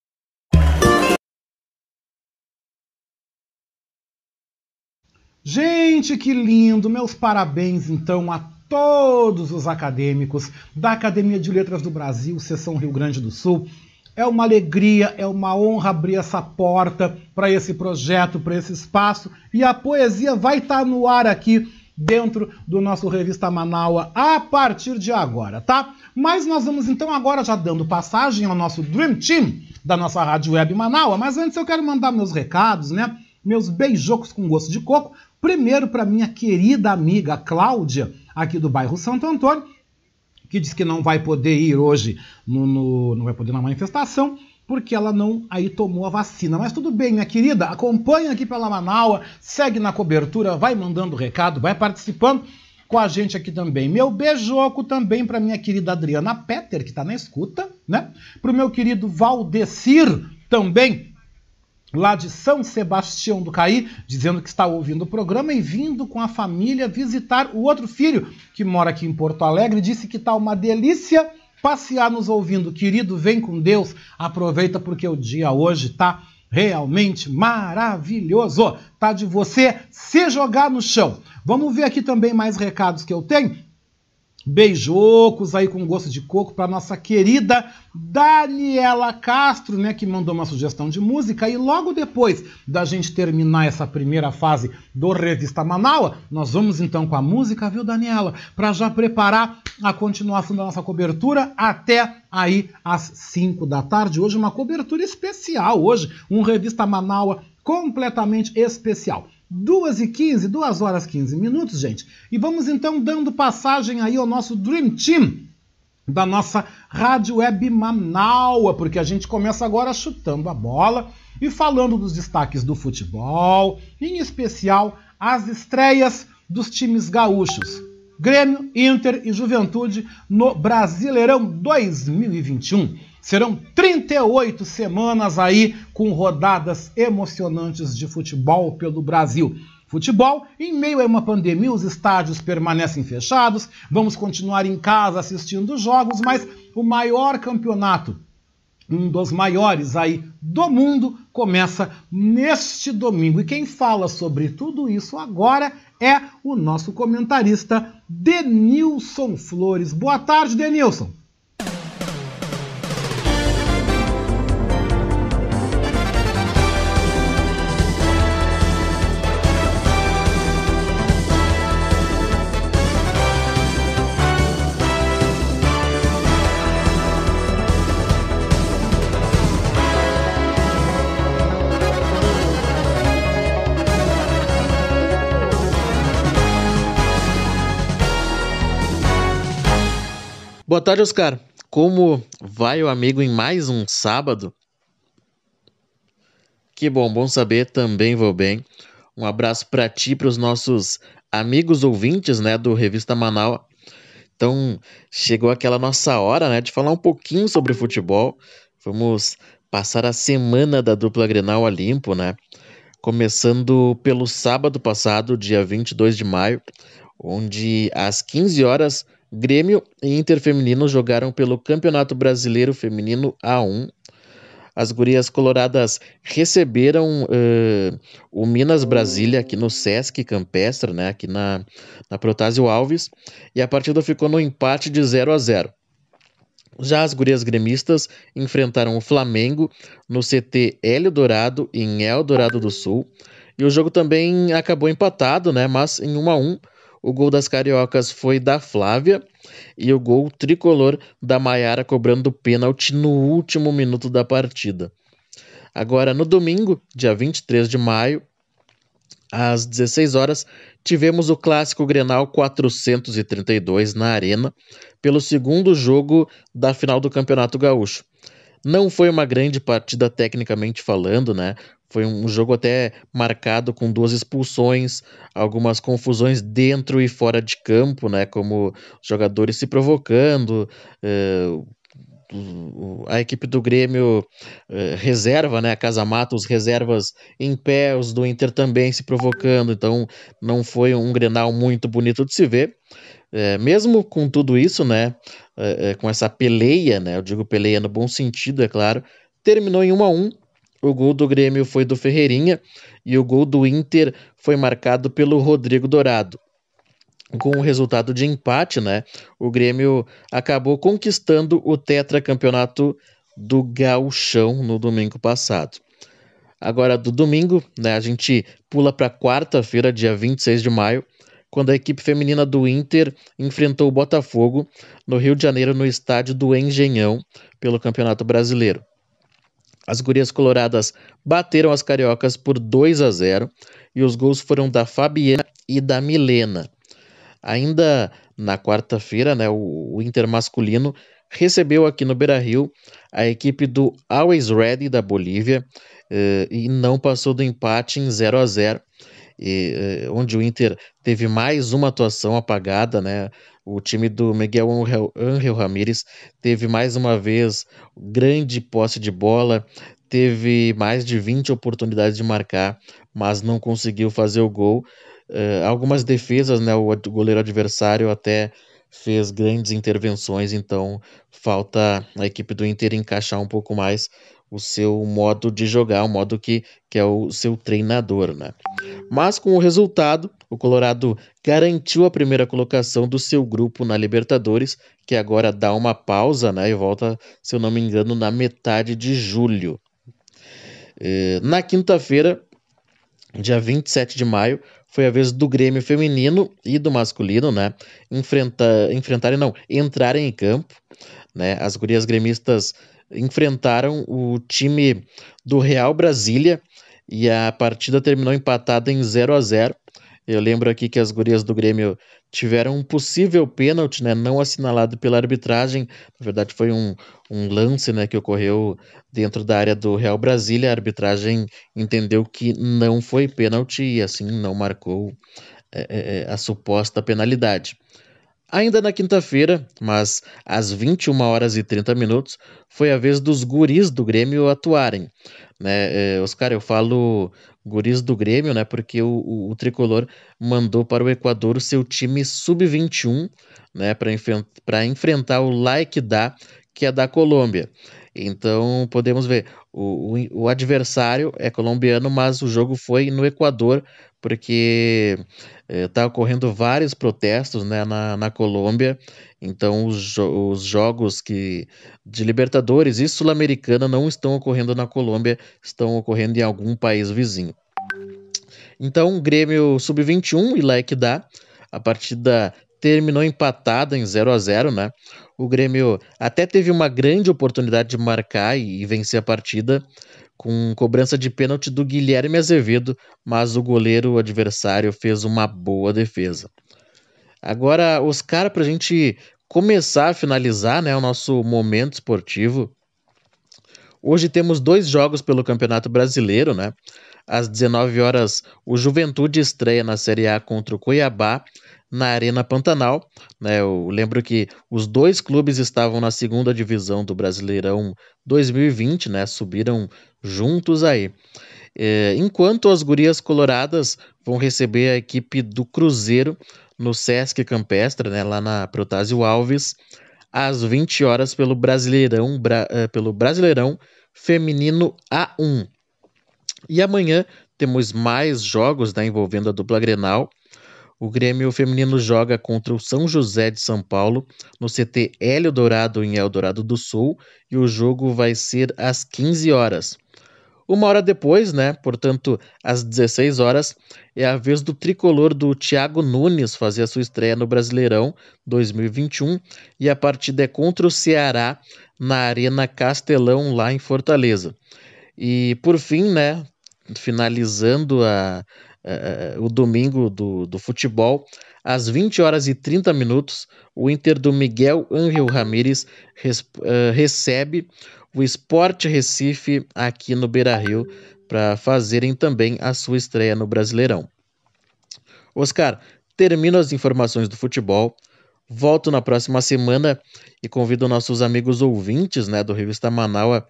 Gente, que lindo! Meus parabéns, então, a todos os acadêmicos da Academia de Letras do Brasil, Seção Rio Grande do Sul. É uma alegria, é uma honra abrir essa porta para esse projeto, para esse espaço. E a poesia vai estar tá no ar aqui dentro do nosso Revista Manaua a partir de agora, tá? Mas nós vamos então agora já dando passagem ao nosso Dream Team da nossa Rádio Web Manaua. Mas antes eu quero mandar meus recados, né? meus beijocos com gosto de coco. Primeiro para minha querida amiga Cláudia, aqui do bairro Santo Antônio, que diz que não vai poder ir hoje, no, no, não vai poder na manifestação, porque ela não aí tomou a vacina. Mas tudo bem, minha querida, acompanha aqui pela Manaua, segue na cobertura, vai mandando recado, vai participando com a gente aqui também. Meu beijoco também para minha querida Adriana Petter, que está na escuta, né? Para o meu querido Valdecir, também lá de São Sebastião do Caí, dizendo que está ouvindo o programa e vindo com a família visitar o outro filho, que mora aqui em Porto Alegre, disse que está uma delícia passear nos ouvindo. Querido, vem com Deus, aproveita porque o dia hoje está realmente maravilhoso. Tá de você se jogar no chão. Vamos ver aqui também mais recados que eu tenho. Beijocos aí com gosto de coco para nossa querida Daniela Castro, né, que mandou uma sugestão de música. E logo depois da gente terminar essa primeira fase do Revista Manaua, nós vamos então com a música, viu, Daniela? Para já preparar a continuação da nossa cobertura até aí às 5 da tarde. Hoje uma cobertura especial, hoje um Revista Manaua completamente especial. 2 e 15, 2 horas 15 minutos, gente. E vamos então dando passagem aí ao nosso Dream Team da nossa Rádio Web Manaua, porque a gente começa agora chutando a bola e falando dos destaques do futebol, em especial as estreias dos times gaúchos. Grêmio, Inter e Juventude no Brasileirão 2021. Serão 38 semanas aí com rodadas emocionantes de futebol pelo Brasil. Futebol, em meio a uma pandemia, os estádios permanecem fechados, vamos continuar em casa assistindo jogos, mas o maior campeonato, um dos maiores aí do mundo, começa neste domingo. E quem fala sobre tudo isso agora é o nosso comentarista Denilson Flores. Boa tarde, Denilson. Tarde, Oscar. Como vai o amigo em mais um sábado? Que bom, bom saber, também vou bem. Um abraço para ti para os nossos amigos ouvintes, né, do Revista Manaus. Então, chegou aquela nossa hora, né, de falar um pouquinho sobre futebol. Vamos passar a semana da dupla Grenal a limpo, né? Começando pelo sábado passado, dia 22 de maio, onde às 15 horas Grêmio e Inter Feminino jogaram pelo Campeonato Brasileiro Feminino A1. As gurias coloradas receberam uh, o Minas Brasília aqui no Sesc Campestre, né, aqui na, na Protásio Alves, e a partida ficou no empate de 0 a 0. Já as gurias gremistas enfrentaram o Flamengo no CT Hélio Dourado, em Eldorado do Sul, e o jogo também acabou empatado, né, mas em 1 a 1 o gol das cariocas foi da Flávia e o gol tricolor da Maiara cobrando pênalti no último minuto da partida. Agora, no domingo, dia 23 de maio, às 16 horas, tivemos o clássico Grenal 432 na Arena, pelo segundo jogo da final do Campeonato Gaúcho. Não foi uma grande partida tecnicamente falando, né? Foi um jogo até marcado com duas expulsões, algumas confusões dentro e fora de campo, né? Como jogadores se provocando, uh, a equipe do Grêmio uh, reserva, né? A Casa Mata, os reservas em pé, os do Inter também se provocando, então não foi um Grenal muito bonito de se ver. É, mesmo com tudo isso, né? É, com essa peleia, né? Eu digo peleia no bom sentido, é claro, terminou em 1 a 1 o gol do Grêmio foi do Ferreirinha e o gol do Inter foi marcado pelo Rodrigo Dourado. Com o resultado de empate, né, o Grêmio acabou conquistando o tetracampeonato do Gauchão no domingo passado. Agora, do domingo, né, a gente pula para quarta-feira, dia 26 de maio, quando a equipe feminina do Inter enfrentou o Botafogo no Rio de Janeiro no estádio do Engenhão pelo Campeonato Brasileiro. As gurias coloradas bateram as cariocas por 2 a 0 e os gols foram da Fabiana e da Milena. Ainda na quarta-feira, né, o, o Inter masculino recebeu aqui no Beira-Rio a equipe do Always Ready da Bolívia eh, e não passou do empate em 0 a 0 e, eh, onde o Inter teve mais uma atuação apagada, né? O time do Miguel Angel, Ramírez teve mais uma vez grande posse de bola, teve mais de 20 oportunidades de marcar, mas não conseguiu fazer o gol. Uh, algumas defesas, né? O goleiro adversário até fez grandes intervenções, então falta a equipe do Inter encaixar um pouco mais o seu modo de jogar, o modo que, que é o seu treinador, né? Mas com o resultado, o Colorado garantiu a primeira colocação do seu grupo na Libertadores, que agora dá uma pausa, né? E volta, se eu não me engano, na metade de julho. É, na quinta-feira, dia 27 de maio, foi a vez do Grêmio feminino e do masculino, né? Enfrenta, enfrentarem, não, entrarem em campo, né? As gurias gremistas enfrentaram o time do Real Brasília e a partida terminou empatada em 0 a 0 eu lembro aqui que as gurias do Grêmio tiveram um possível pênalti, né, não assinalado pela arbitragem. Na verdade, foi um, um lance né, que ocorreu dentro da área do Real Brasília. A arbitragem entendeu que não foi pênalti e assim não marcou é, é, a suposta penalidade. Ainda na quinta-feira, mas às 21 horas e 30 minutos, foi a vez dos guris do Grêmio atuarem. Né? É, Oscar, eu falo guris do Grêmio, né? Porque o, o, o tricolor mandou para o Equador o seu time sub-21, né? Para enfrentar o Like da, que é da Colômbia. Então podemos ver, o, o, o, adversário é colombiano, mas o jogo foi no Equador, porque está eh, ocorrendo vários protestos né, na, na Colômbia. Então os, os jogos que de Libertadores e Sul-Americana não estão ocorrendo na Colômbia, estão ocorrendo em algum país vizinho. Então, Grêmio Sub-21 e Like dá. A partida terminou empatada em 0 a 0 né? O Grêmio até teve uma grande oportunidade de marcar e vencer a partida com cobrança de pênalti do Guilherme Azevedo, mas o goleiro adversário fez uma boa defesa. Agora, Oscar, para a gente começar a finalizar né, o nosso momento esportivo, hoje temos dois jogos pelo Campeonato Brasileiro, né? Às 19 horas, o Juventude estreia na Série A contra o Cuiabá na Arena Pantanal. Né? Eu lembro que os dois clubes estavam na segunda divisão do Brasileirão 2020, né? Subiram juntos aí. É, enquanto as gurias coloradas vão receber a equipe do Cruzeiro no Sesc Campestre, né, lá na Protásio Alves, às 20 horas pelo Brasileirão, bra, uh, pelo Brasileirão Feminino A1. E amanhã temos mais jogos né, envolvendo a dupla Grenal. O Grêmio Feminino joga contra o São José de São Paulo no CT Hélio Dourado em Eldorado do Sul e o jogo vai ser às 15 horas. Uma hora depois, né, portanto, às 16 horas, é a vez do tricolor do Thiago Nunes fazer a sua estreia no Brasileirão 2021 e a partida é contra o Ceará na Arena Castelão lá em Fortaleza. E por fim, né, finalizando a, uh, o domingo do, do futebol, às 20 horas e 30 minutos, o Inter do Miguel Angel Ramírez res, uh, recebe o Sport Recife aqui no Beira Rio para fazerem também a sua estreia no Brasileirão. Oscar, termino as informações do futebol. Volto na próxima semana e convido nossos amigos ouvintes né, do Revista Manaua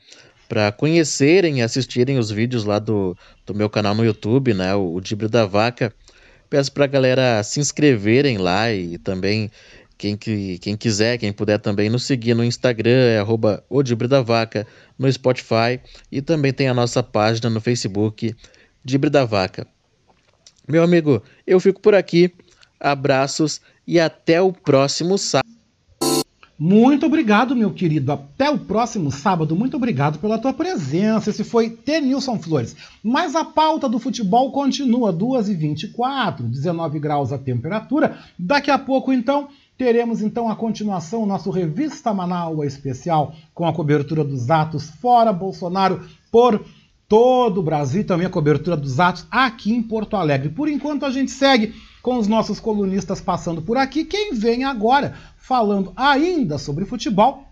para conhecerem e assistirem os vídeos lá do, do meu canal no YouTube, né, o, o da Vaca. Peço para a galera se inscreverem lá e também quem, que, quem quiser, quem puder também nos seguir no Instagram, é arroba Vaca, no Spotify e também tem a nossa página no Facebook, Dibre da Vaca. Meu amigo, eu fico por aqui, abraços e até o próximo sábado. Muito obrigado, meu querido. Até o próximo sábado. Muito obrigado pela tua presença. Esse foi T. Nilson Flores. Mas a pauta do futebol continua, 2h24, 19 graus a temperatura. Daqui a pouco, então, teremos então a continuação, nosso Revista Manaus especial, com a cobertura dos atos fora Bolsonaro por todo o Brasil e também a cobertura dos atos aqui em Porto Alegre. Por enquanto a gente segue com os nossos colunistas passando por aqui. Quem vem agora falando ainda sobre futebol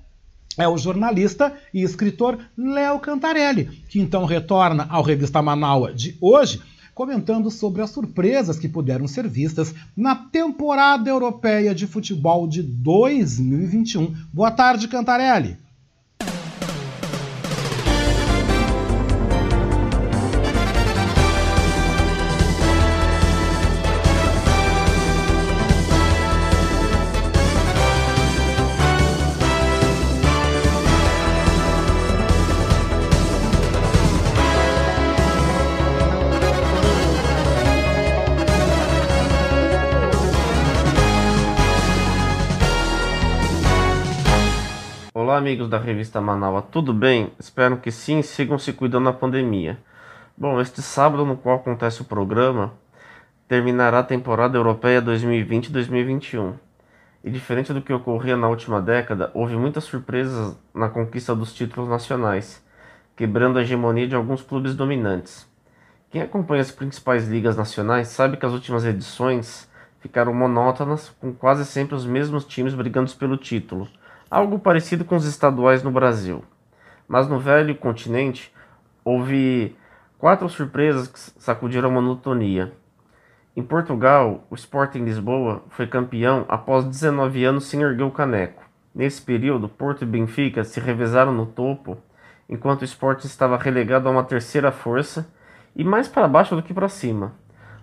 é o jornalista e escritor Léo Cantarelli, que então retorna ao Revista Manaus de hoje comentando sobre as surpresas que puderam ser vistas na temporada europeia de futebol de 2021. Boa tarde, Cantarelli. Olá, amigos da revista Manaus, tudo bem? Espero que sim, sigam se cuidando da pandemia. Bom, este sábado no qual acontece o programa, terminará a temporada europeia 2020-2021. E diferente do que ocorria na última década, houve muitas surpresas na conquista dos títulos nacionais, quebrando a hegemonia de alguns clubes dominantes. Quem acompanha as principais ligas nacionais sabe que as últimas edições ficaram monótonas, com quase sempre os mesmos times brigando pelo título algo parecido com os estaduais no Brasil. Mas no velho continente houve quatro surpresas que sacudiram a monotonia. Em Portugal, o Sporting Lisboa foi campeão após 19 anos sem erguer o caneco. Nesse período, Porto e Benfica se revezaram no topo, enquanto o Sporting estava relegado a uma terceira força e mais para baixo do que para cima.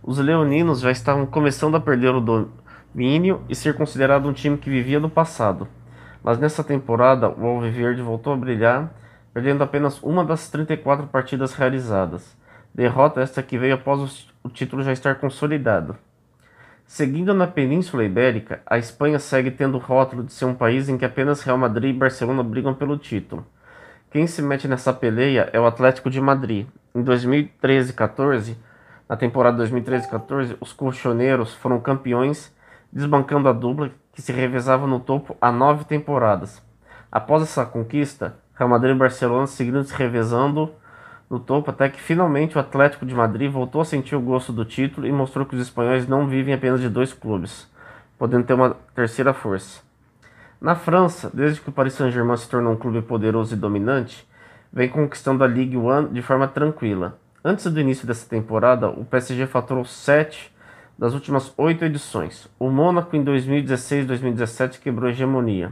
Os leoninos já estavam começando a perder o domínio e ser considerado um time que vivia do passado mas nessa temporada o Alviverde voltou a brilhar, perdendo apenas uma das 34 partidas realizadas. Derrota esta que veio após o título já estar consolidado. Seguindo na Península Ibérica, a Espanha segue tendo o rótulo de ser um país em que apenas Real Madrid e Barcelona brigam pelo título. Quem se mete nessa peleia é o Atlético de Madrid. Em 2013-14, na temporada 2013-14, os colchoneiros foram campeões, desbancando a dupla que se revezava no topo há nove temporadas. Após essa conquista, Real Madrid e Barcelona seguiram se revezando no topo até que finalmente o Atlético de Madrid voltou a sentir o gosto do título e mostrou que os espanhóis não vivem apenas de dois clubes, podendo ter uma terceira força. Na França, desde que o Paris Saint-Germain se tornou um clube poderoso e dominante, vem conquistando a Ligue 1 de forma tranquila. Antes do início dessa temporada, o PSG faturou 7 das últimas oito edições. O Mônaco em 2016 2017 quebrou a hegemonia.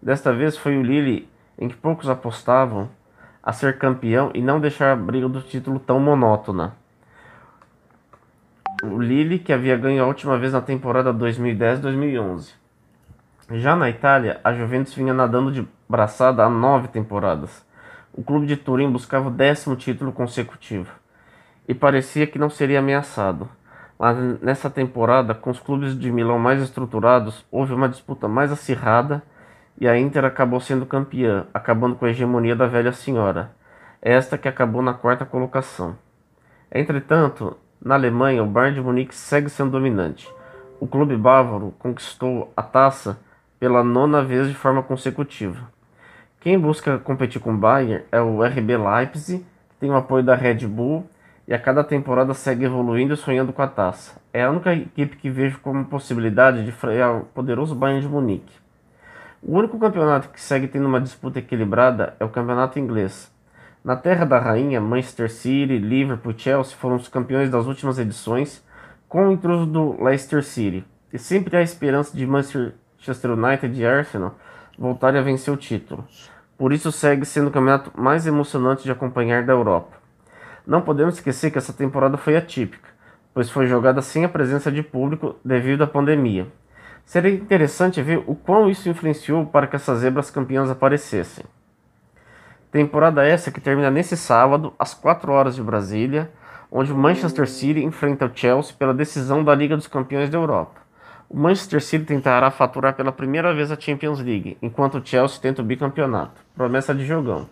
Desta vez foi o Lille, em que poucos apostavam, a ser campeão e não deixar a briga do título tão monótona. O Lille, que havia ganho a última vez na temporada 2010-2011. Já na Itália, a Juventus vinha nadando de braçada há nove temporadas. O clube de Turim buscava o décimo título consecutivo e parecia que não seria ameaçado. Mas nessa temporada, com os clubes de Milão mais estruturados, houve uma disputa mais acirrada e a Inter acabou sendo campeã, acabando com a hegemonia da velha senhora, esta que acabou na quarta colocação. Entretanto, na Alemanha, o Bayern de Munique segue sendo dominante. O clube bávaro conquistou a taça pela nona vez de forma consecutiva. Quem busca competir com o Bayern é o RB Leipzig, que tem o apoio da Red Bull e a cada temporada segue evoluindo e sonhando com a taça. É a única equipe que vejo como possibilidade de frear o poderoso Bayern de Munique. O único campeonato que segue tendo uma disputa equilibrada é o campeonato inglês. Na terra da rainha, Manchester City, Liverpool e Chelsea foram os campeões das últimas edições, com o intruso do Leicester City. E sempre há esperança de Manchester United e Arsenal voltarem a vencer o título. Por isso segue sendo o campeonato mais emocionante de acompanhar da Europa. Não podemos esquecer que essa temporada foi atípica, pois foi jogada sem a presença de público devido à pandemia. Seria interessante ver o quão isso influenciou para que essas zebras campeãs aparecessem. Temporada essa que termina nesse sábado, às 4 horas de Brasília, onde o Manchester City enfrenta o Chelsea pela decisão da Liga dos Campeões da Europa. O Manchester City tentará faturar pela primeira vez a Champions League, enquanto o Chelsea tenta o bicampeonato. Promessa de jogão.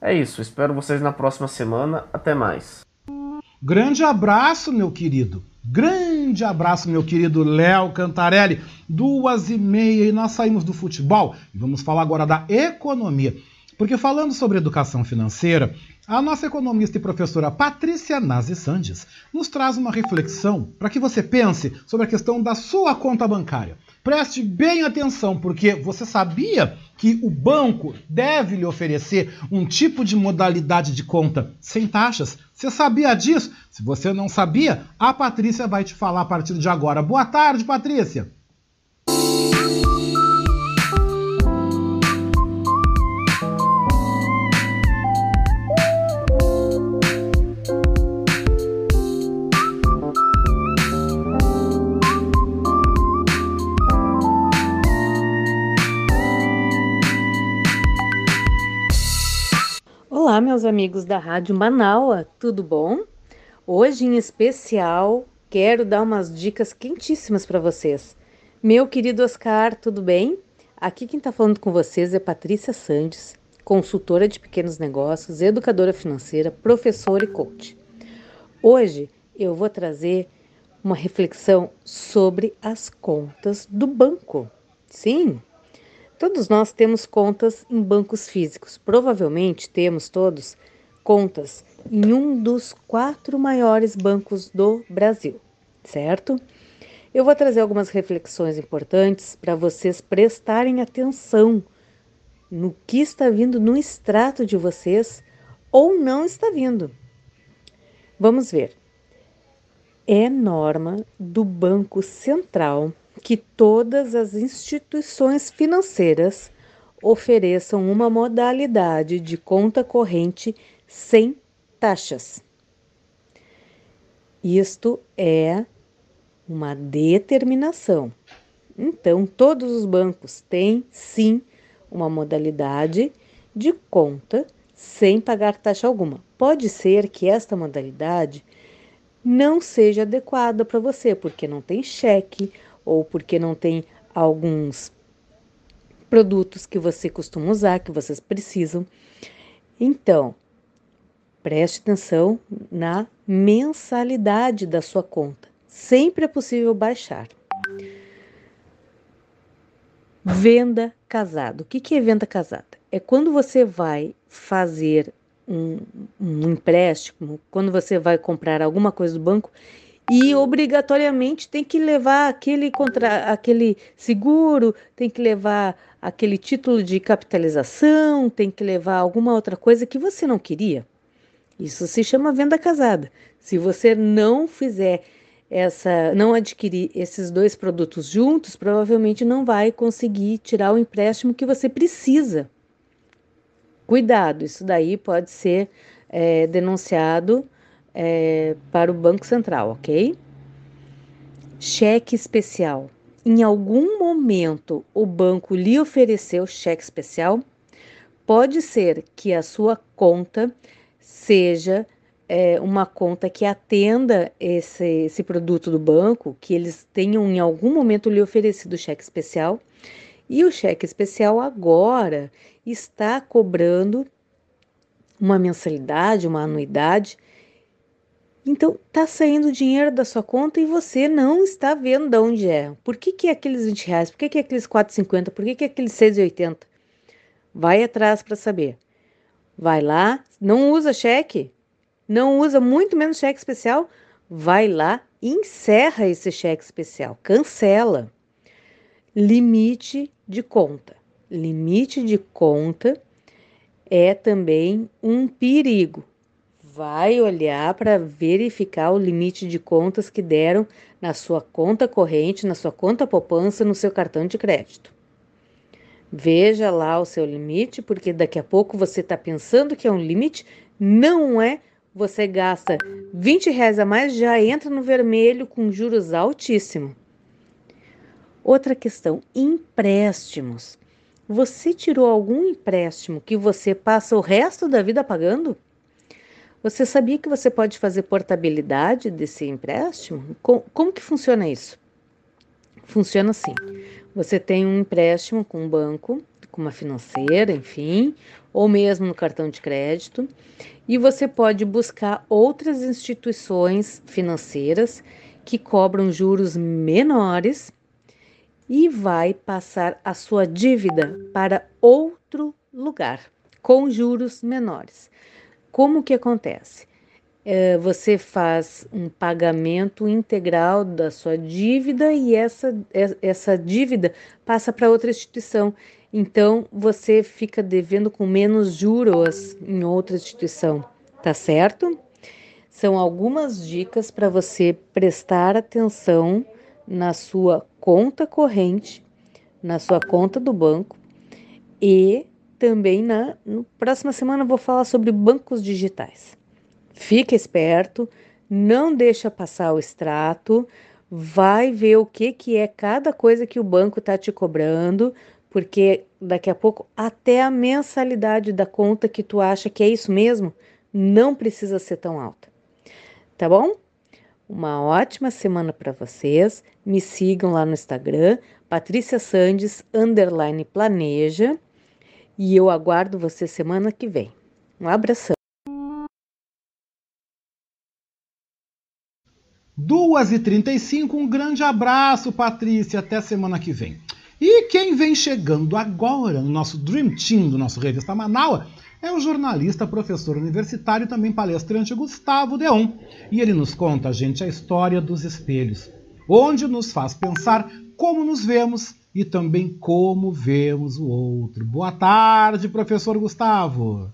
É isso, espero vocês na próxima semana. Até mais. Grande abraço, meu querido. Grande abraço, meu querido Léo Cantarelli. Duas e meia e nós saímos do futebol vamos falar agora da economia. Porque falando sobre educação financeira, a nossa economista e professora Patrícia Nazi Sandes nos traz uma reflexão para que você pense sobre a questão da sua conta bancária. Preste bem atenção, porque você sabia que o banco deve lhe oferecer um tipo de modalidade de conta sem taxas? Você sabia disso? Se você não sabia, a Patrícia vai te falar a partir de agora. Boa tarde, Patrícia! Meus amigos da Rádio Manaua, tudo bom? Hoje, em especial, quero dar umas dicas quentíssimas para vocês. Meu querido Oscar, tudo bem? Aqui quem está falando com vocês é Patrícia Sandes, consultora de pequenos negócios, educadora financeira, professora e coach. Hoje eu vou trazer uma reflexão sobre as contas do banco. Sim, Todos nós temos contas em bancos físicos. Provavelmente temos todos contas em um dos quatro maiores bancos do Brasil, certo? Eu vou trazer algumas reflexões importantes para vocês prestarem atenção no que está vindo no extrato de vocês ou não está vindo. Vamos ver. É norma do Banco Central que todas as instituições financeiras ofereçam uma modalidade de conta corrente sem taxas. Isto é uma determinação. Então, todos os bancos têm sim uma modalidade de conta sem pagar taxa alguma. Pode ser que esta modalidade não seja adequada para você, porque não tem cheque ou porque não tem alguns produtos que você costuma usar, que vocês precisam. Então, preste atenção na mensalidade da sua conta. Sempre é possível baixar. Venda casada. O que é venda casada? É quando você vai fazer um, um empréstimo, quando você vai comprar alguma coisa do banco e obrigatoriamente tem que levar aquele contra aquele seguro, tem que levar aquele título de capitalização, tem que levar alguma outra coisa que você não queria. Isso se chama venda casada. Se você não fizer essa, não adquirir esses dois produtos juntos, provavelmente não vai conseguir tirar o empréstimo que você precisa. Cuidado, isso daí pode ser é, denunciado é, para o Banco Central, ok? Cheque especial. Em algum momento o banco lhe ofereceu cheque especial? Pode ser que a sua conta seja é, uma conta que atenda esse, esse produto do banco, que eles tenham em algum momento lhe oferecido cheque especial, e o cheque especial agora está cobrando uma mensalidade, uma anuidade então, tá saindo dinheiro da sua conta e você não está vendo de onde é. Por que, que é aqueles 20 reais? Por que, que é aqueles 4,50? Por que, que é aqueles 6,80? Vai atrás para saber. Vai lá, não usa cheque, não usa muito menos cheque especial, vai lá e encerra esse cheque especial, cancela. Limite de conta. Limite de conta é também um perigo vai olhar para verificar o limite de contas que deram na sua conta corrente, na sua conta poupança, no seu cartão de crédito. Veja lá o seu limite, porque daqui a pouco você está pensando que é um limite, não é. Você gasta 20 reais a mais, já entra no vermelho com juros altíssimos. Outra questão: empréstimos. Você tirou algum empréstimo que você passa o resto da vida pagando? Você sabia que você pode fazer portabilidade desse empréstimo? Com, como que funciona isso? Funciona assim: você tem um empréstimo com um banco, com uma financeira, enfim, ou mesmo no cartão de crédito. E você pode buscar outras instituições financeiras que cobram juros menores e vai passar a sua dívida para outro lugar com juros menores. Como que acontece? É, você faz um pagamento integral da sua dívida e essa, essa dívida passa para outra instituição. Então você fica devendo com menos juros em outra instituição, tá certo? São algumas dicas para você prestar atenção na sua conta corrente, na sua conta do banco e também na próxima semana vou falar sobre bancos digitais. Fica esperto, não deixa passar o extrato, vai ver o que que é cada coisa que o banco está te cobrando, porque daqui a pouco até a mensalidade da conta que tu acha que é isso mesmo não precisa ser tão alta. Tá bom? Uma ótima semana para vocês. Me sigam lá no Instagram, Patrícia Sandes, underline planeja. E eu aguardo você semana que vem. Um abração. Duas e trinta um grande abraço, Patrícia, até semana que vem. E quem vem chegando agora no nosso Dream Team do nosso Revista Manaus é o jornalista, professor universitário e também palestrante Gustavo Deon. E ele nos conta, gente, a história dos espelhos, onde nos faz pensar como nos vemos e também como vemos o outro. Boa tarde, professor Gustavo.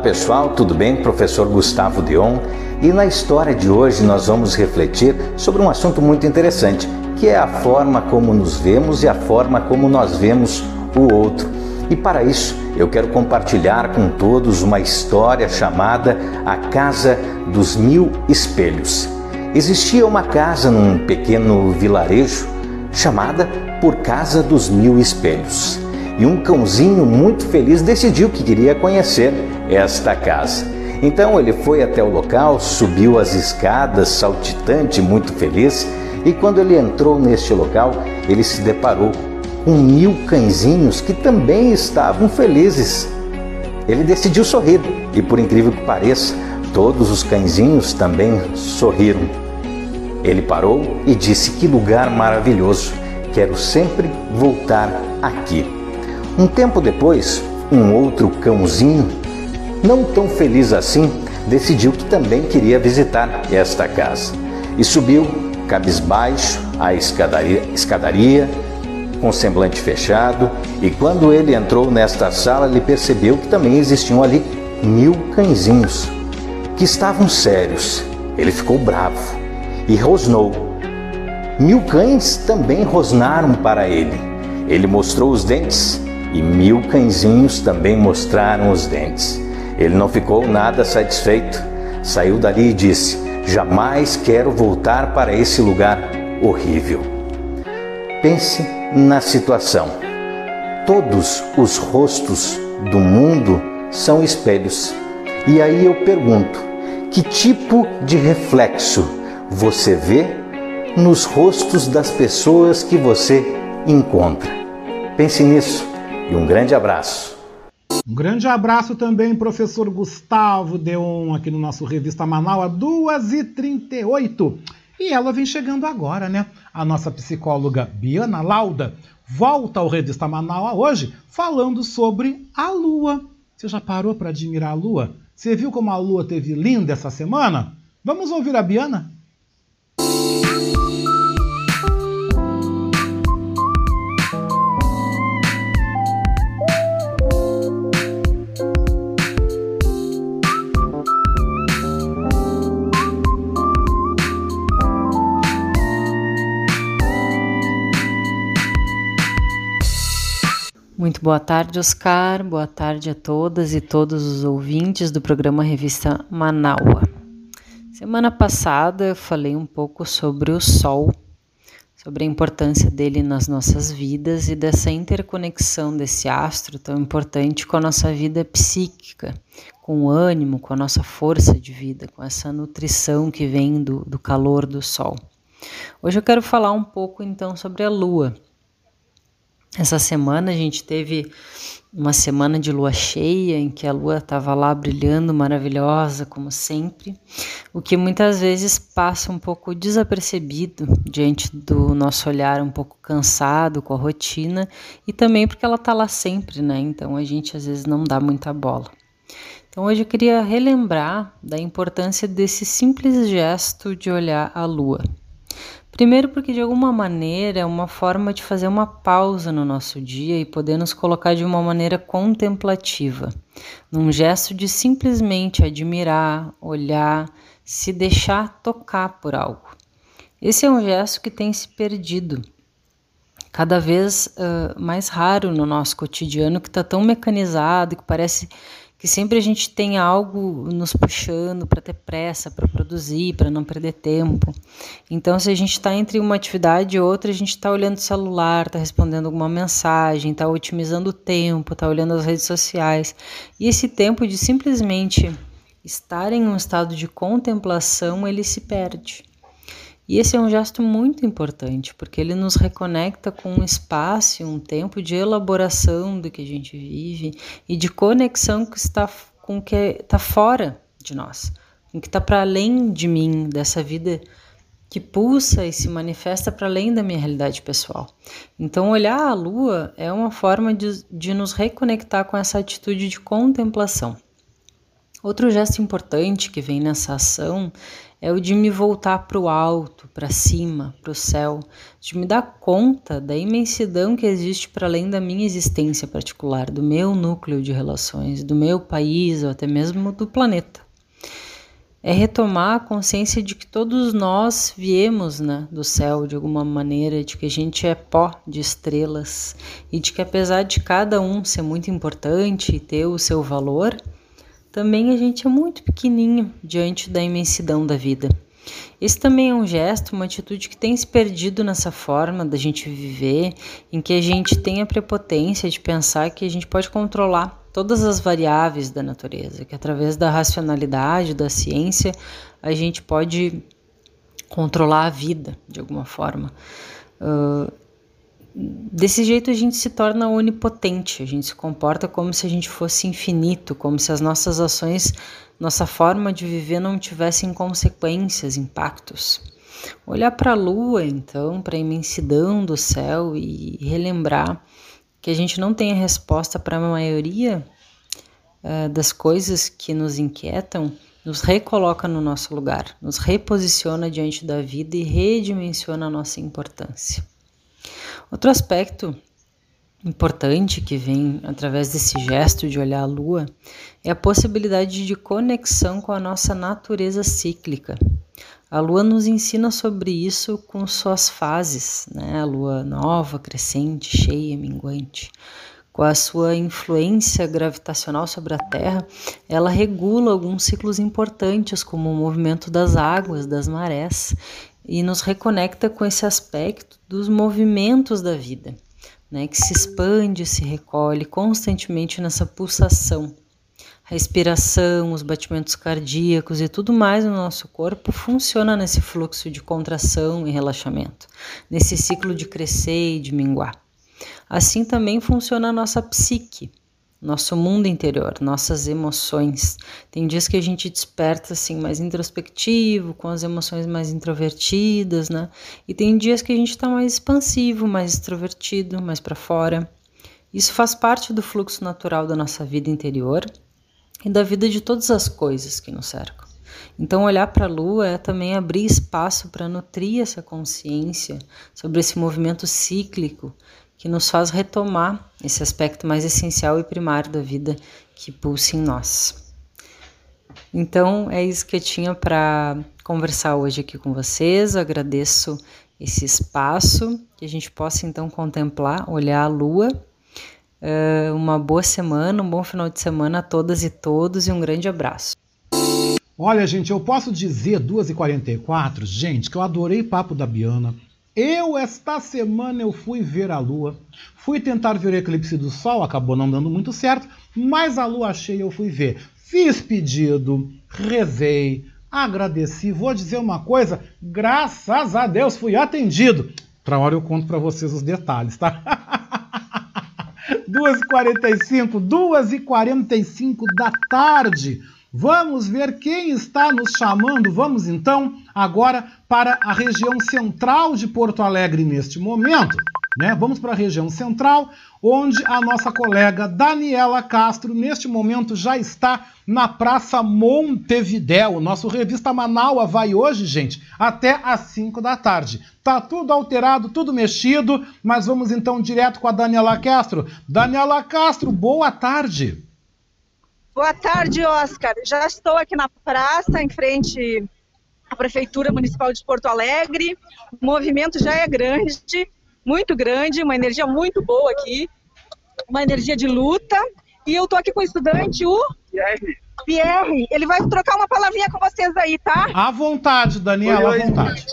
Pessoal, tudo bem? Professor Gustavo Dion. E na história de hoje nós vamos refletir sobre um assunto muito interessante, que é a forma como nos vemos e a forma como nós vemos o outro. E para isso eu quero compartilhar com todos uma história chamada A Casa dos Mil Espelhos. Existia uma casa num pequeno vilarejo chamada por Casa dos Mil Espelhos. E um cãozinho muito feliz decidiu que queria conhecer esta casa. Então ele foi até o local, subiu as escadas, saltitante, muito feliz, e quando ele entrou neste local, ele se deparou com mil cãezinhos que também estavam felizes. Ele decidiu sorrir, e por incrível que pareça, todos os cãezinhos também sorriram. Ele parou e disse: Que lugar maravilhoso! Quero sempre voltar aqui. Um tempo depois, um outro cãozinho não tão feliz assim, decidiu que também queria visitar esta casa e subiu cabisbaixo a escadaria, escadaria com semblante fechado. E quando ele entrou nesta sala, ele percebeu que também existiam ali mil cãezinhos que estavam sérios. Ele ficou bravo e rosnou. Mil cães também rosnaram para ele. Ele mostrou os dentes e mil cãezinhos também mostraram os dentes. Ele não ficou nada satisfeito. Saiu dali e disse: Jamais quero voltar para esse lugar horrível. Pense na situação. Todos os rostos do mundo são espelhos. E aí eu pergunto: que tipo de reflexo você vê nos rostos das pessoas que você encontra? Pense nisso e um grande abraço. Um grande abraço também, professor Gustavo Deon, aqui no nosso Revista Manaus, 2h38. E ela vem chegando agora, né? A nossa psicóloga Biana Lauda volta ao Revista Manaus hoje falando sobre a Lua. Você já parou para admirar a Lua? Você viu como a Lua teve linda essa semana? Vamos ouvir a Biana? Muito boa tarde, Oscar. Boa tarde a todas e todos os ouvintes do programa Revista Manaua. Semana passada eu falei um pouco sobre o Sol, sobre a importância dele nas nossas vidas e dessa interconexão desse astro tão importante com a nossa vida psíquica, com o ânimo, com a nossa força de vida, com essa nutrição que vem do, do calor do Sol. Hoje eu quero falar um pouco então sobre a Lua. Essa semana a gente teve uma semana de lua cheia em que a lua estava lá brilhando maravilhosa, como sempre, o que muitas vezes passa um pouco desapercebido diante do nosso olhar um pouco cansado com a rotina e também porque ela está lá sempre, né? Então a gente às vezes não dá muita bola. Então hoje eu queria relembrar da importância desse simples gesto de olhar a lua. Primeiro, porque de alguma maneira é uma forma de fazer uma pausa no nosso dia e poder nos colocar de uma maneira contemplativa, num gesto de simplesmente admirar, olhar, se deixar tocar por algo. Esse é um gesto que tem se perdido, cada vez uh, mais raro no nosso cotidiano, que está tão mecanizado, que parece que sempre a gente tem algo nos puxando para ter pressa, para produzir, para não perder tempo. Então, se a gente está entre uma atividade e outra, a gente está olhando o celular, está respondendo alguma mensagem, está otimizando o tempo, está olhando as redes sociais. E esse tempo de simplesmente estar em um estado de contemplação, ele se perde. E esse é um gesto muito importante, porque ele nos reconecta com um espaço, um tempo de elaboração do que a gente vive e de conexão que está com o que está fora de nós, com o que está para além de mim, dessa vida que pulsa e se manifesta para além da minha realidade pessoal. Então, olhar a lua é uma forma de, de nos reconectar com essa atitude de contemplação. Outro gesto importante que vem nessa ação é o de me voltar para o alto, para cima, para o céu, de me dar conta da imensidão que existe para além da minha existência particular, do meu núcleo de relações, do meu país ou até mesmo do planeta. É retomar a consciência de que todos nós viemos né, do céu de alguma maneira, de que a gente é pó de estrelas e de que apesar de cada um ser muito importante e ter o seu valor, também a gente é muito pequenininho diante da imensidão da vida. Esse também é um gesto, uma atitude que tem se perdido nessa forma da gente viver, em que a gente tem a prepotência de pensar que a gente pode controlar todas as variáveis da natureza, que através da racionalidade, da ciência, a gente pode controlar a vida de alguma forma. Uh, Desse jeito a gente se torna onipotente, a gente se comporta como se a gente fosse infinito, como se as nossas ações, nossa forma de viver não tivessem consequências, impactos. Olhar para a lua, então, para a imensidão do céu e relembrar que a gente não tem a resposta para a maioria uh, das coisas que nos inquietam, nos recoloca no nosso lugar, nos reposiciona diante da vida e redimensiona a nossa importância. Outro aspecto importante que vem através desse gesto de olhar a lua é a possibilidade de conexão com a nossa natureza cíclica. A lua nos ensina sobre isso com suas fases, né? A lua nova, crescente, cheia, minguante. Com a sua influência gravitacional sobre a Terra, ela regula alguns ciclos importantes, como o movimento das águas, das marés, e nos reconecta com esse aspecto dos movimentos da vida, né, que se expande, se recolhe constantemente nessa pulsação. A respiração, os batimentos cardíacos e tudo mais no nosso corpo funciona nesse fluxo de contração e relaxamento, nesse ciclo de crescer e de minguar. Assim também funciona a nossa psique, nosso mundo interior, nossas emoções. Tem dias que a gente desperta assim mais introspectivo, com as emoções mais introvertidas, né? E tem dias que a gente está mais expansivo, mais extrovertido, mais para fora. Isso faz parte do fluxo natural da nossa vida interior e da vida de todas as coisas que nos cercam. Então, olhar para a lua é também abrir espaço para nutrir essa consciência sobre esse movimento cíclico que nos faz retomar esse aspecto mais essencial e primário da vida que pulsa em nós. Então, é isso que eu tinha para conversar hoje aqui com vocês. Eu agradeço esse espaço, que a gente possa então contemplar, olhar a lua. Uh, uma boa semana, um bom final de semana a todas e todos e um grande abraço. Olha, gente, eu posso dizer 2h44, gente, que eu adorei Papo da Biana. Eu, esta semana, eu fui ver a lua. Fui tentar ver o eclipse do sol, acabou não dando muito certo, mas a lua cheia eu fui ver. Fiz pedido, rezei, agradeci. Vou dizer uma coisa, graças a Deus fui atendido. Outra hora eu conto para vocês os detalhes, tá? (laughs) 2h45, 2h45 da tarde. Vamos ver quem está nos chamando. Vamos então agora para a região central de Porto Alegre neste momento. Né? Vamos para a região central, onde a nossa colega Daniela Castro, neste momento, já está na Praça Montevidéu. Nosso Revista Manaua vai hoje, gente, até às 5 da tarde. Tá tudo alterado, tudo mexido, mas vamos então direto com a Daniela Castro. Daniela Castro, boa tarde. Boa tarde, Oscar. Já estou aqui na praça, em frente à Prefeitura Municipal de Porto Alegre. O movimento já é grande, muito grande, uma energia muito boa aqui, uma energia de luta. E eu estou aqui com o estudante, o Pierre. Pierre, ele vai trocar uma palavrinha com vocês aí, tá? À vontade, Daniela, à vontade.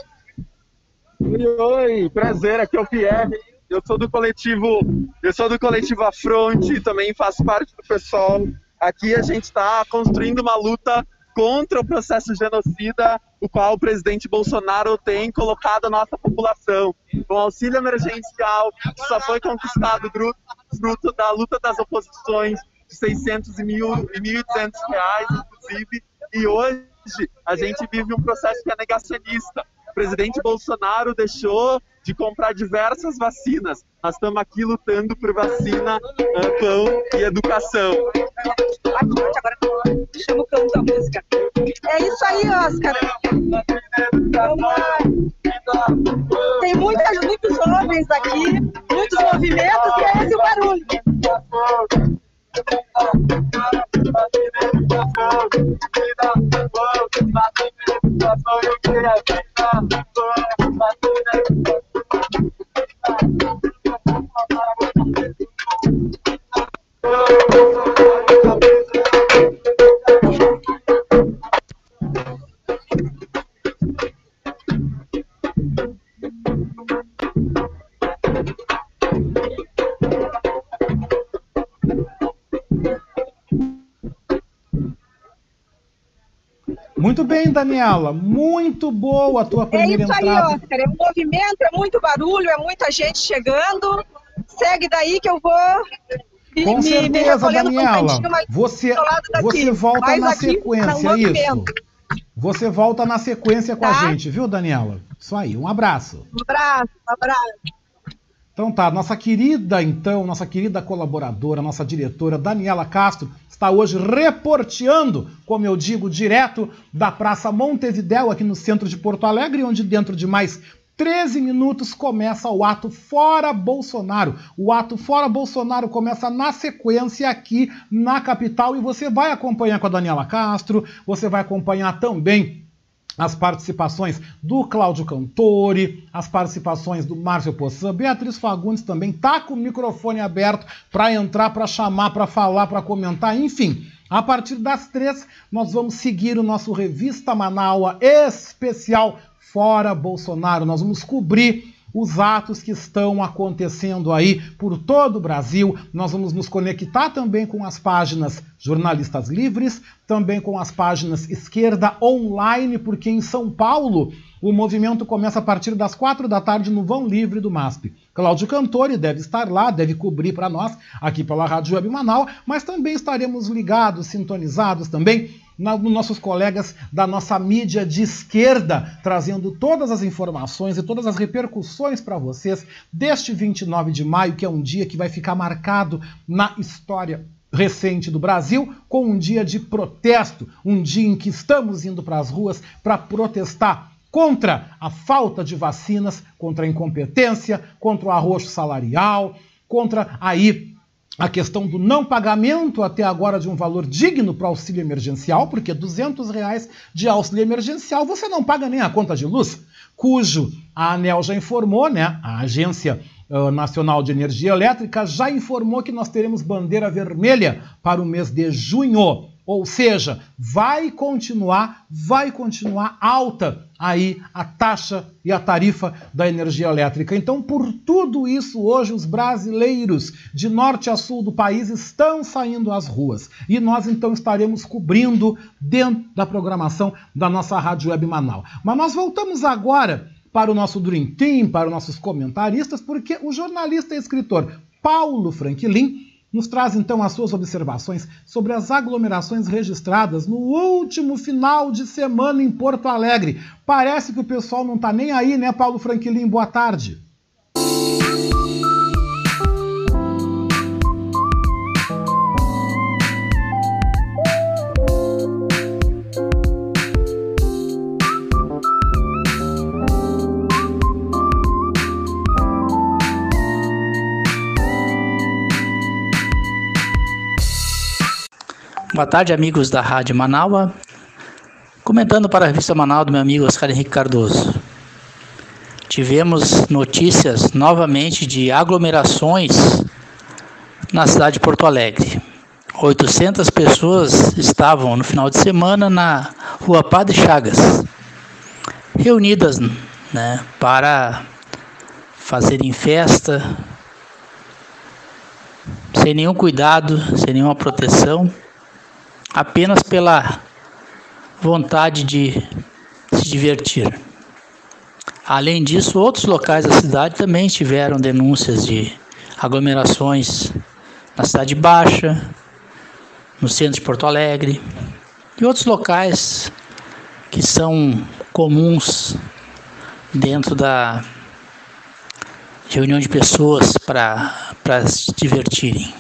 Oi, oi, prazer, aqui é o Pierre. Eu sou do coletivo, eu sou do coletivo Afronte, também faço parte do pessoal Aqui a gente está construindo uma luta contra o processo genocida, o qual o presidente Bolsonaro tem colocado a nossa população. Com auxílio emergencial, que só foi conquistado fruto da luta das oposições, de 600 e 1.800 reais, inclusive, e hoje a gente vive um processo que é negacionista. O presidente Bolsonaro deixou de comprar diversas vacinas. Nós estamos aqui lutando por vacina, pão e educação. É isso aí, Oscar. Tem muitas, muitos jovens aqui, muitos movimentos, e é esse o barulho. Thank you. Muito bem, Daniela. Muito boa a tua primeira é isso entrada. aí, Oscar. É um movimento, é muito barulho, é muita gente chegando. Segue daí que eu vou. Me, Com me- me certeza, um Daniela. mais Você, você volta Mas na aqui, tá um sequência, é isso? Você volta na sequência com a Tá. gente, viu, Daniela? Isso aí, um abraço. Um abraço, um abraço. Então tá, nossa querida, então, nossa querida colaboradora, nossa diretora Daniela Castro está hoje reporteando, como eu digo, direto da Praça Montevidéu, aqui no centro de Porto Alegre, onde dentro de mais 13 minutos começa o ato Fora Bolsonaro. O ato Fora Bolsonaro começa na sequência aqui na capital e você vai acompanhar com a Daniela Castro, você vai acompanhar também as participações do Cláudio Cantori, as participações do Márcio Poçan, Beatriz Fagundes também tá com o microfone aberto para entrar, para chamar, para falar, para comentar, enfim. A partir das três, nós vamos seguir o nosso Revista Manaua especial Fora Bolsonaro. Nós vamos cobrir os atos que estão acontecendo aí por todo o Brasil. Nós vamos nos conectar também com as páginas Jornalistas Livres, também com as páginas Esquerda Online, porque em São Paulo o movimento começa a partir das quatro da tarde no Vão Livre do MASP. Cláudio Cantori deve estar lá, deve cobrir para nós aqui pela Rádio Web Manaus, mas também estaremos ligados, sintonizados também nos nossos colegas da nossa mídia de esquerda, trazendo todas as informações e todas as repercussões para vocês deste 29 de maio, que é um dia que vai ficar marcado na história recente do Brasil, com um dia de protesto, um dia em que estamos indo para as ruas para protestar contra a falta de vacinas, contra a incompetência, contra o arroxo salarial, contra aí a questão do não pagamento até agora de um valor digno para auxílio emergencial, porque 200 reais de auxílio emergencial você não paga nem a conta de luz, cujo a ANEL já informou, né, a Agência Nacional de Energia Elétrica já informou que nós teremos bandeira vermelha para o mês de junho. Ou seja, vai continuar, vai continuar alta aí a taxa e a tarifa da energia elétrica. Então, por tudo isso, hoje os brasileiros de norte a sul do país estão saindo às ruas. E nós então estaremos cobrindo dentro da programação da nossa Rádio Web Manaus. Mas nós voltamos agora para o nosso Dream Team, para os nossos comentaristas, porque o jornalista e escritor Paulo Franklin nos traz então as suas observações sobre as aglomerações registradas no último final de semana em Porto Alegre. Parece que o pessoal não está nem aí, né, Paulo Franklin? Boa tarde. Boa tarde, amigos da Rádio Manaua. Comentando para a revista Manaus do meu amigo Oscar Henrique Cardoso. Tivemos notícias novamente de aglomerações na cidade de Porto Alegre. 800 pessoas estavam no final de semana na rua Padre Chagas, reunidas né, para fazerem festa, sem nenhum cuidado, sem nenhuma proteção apenas pela vontade de se divertir. Além disso, outros locais da cidade também tiveram denúncias de aglomerações na Cidade Baixa, no centro de Porto Alegre e outros locais que são comuns dentro da reunião de pessoas para se divertirem.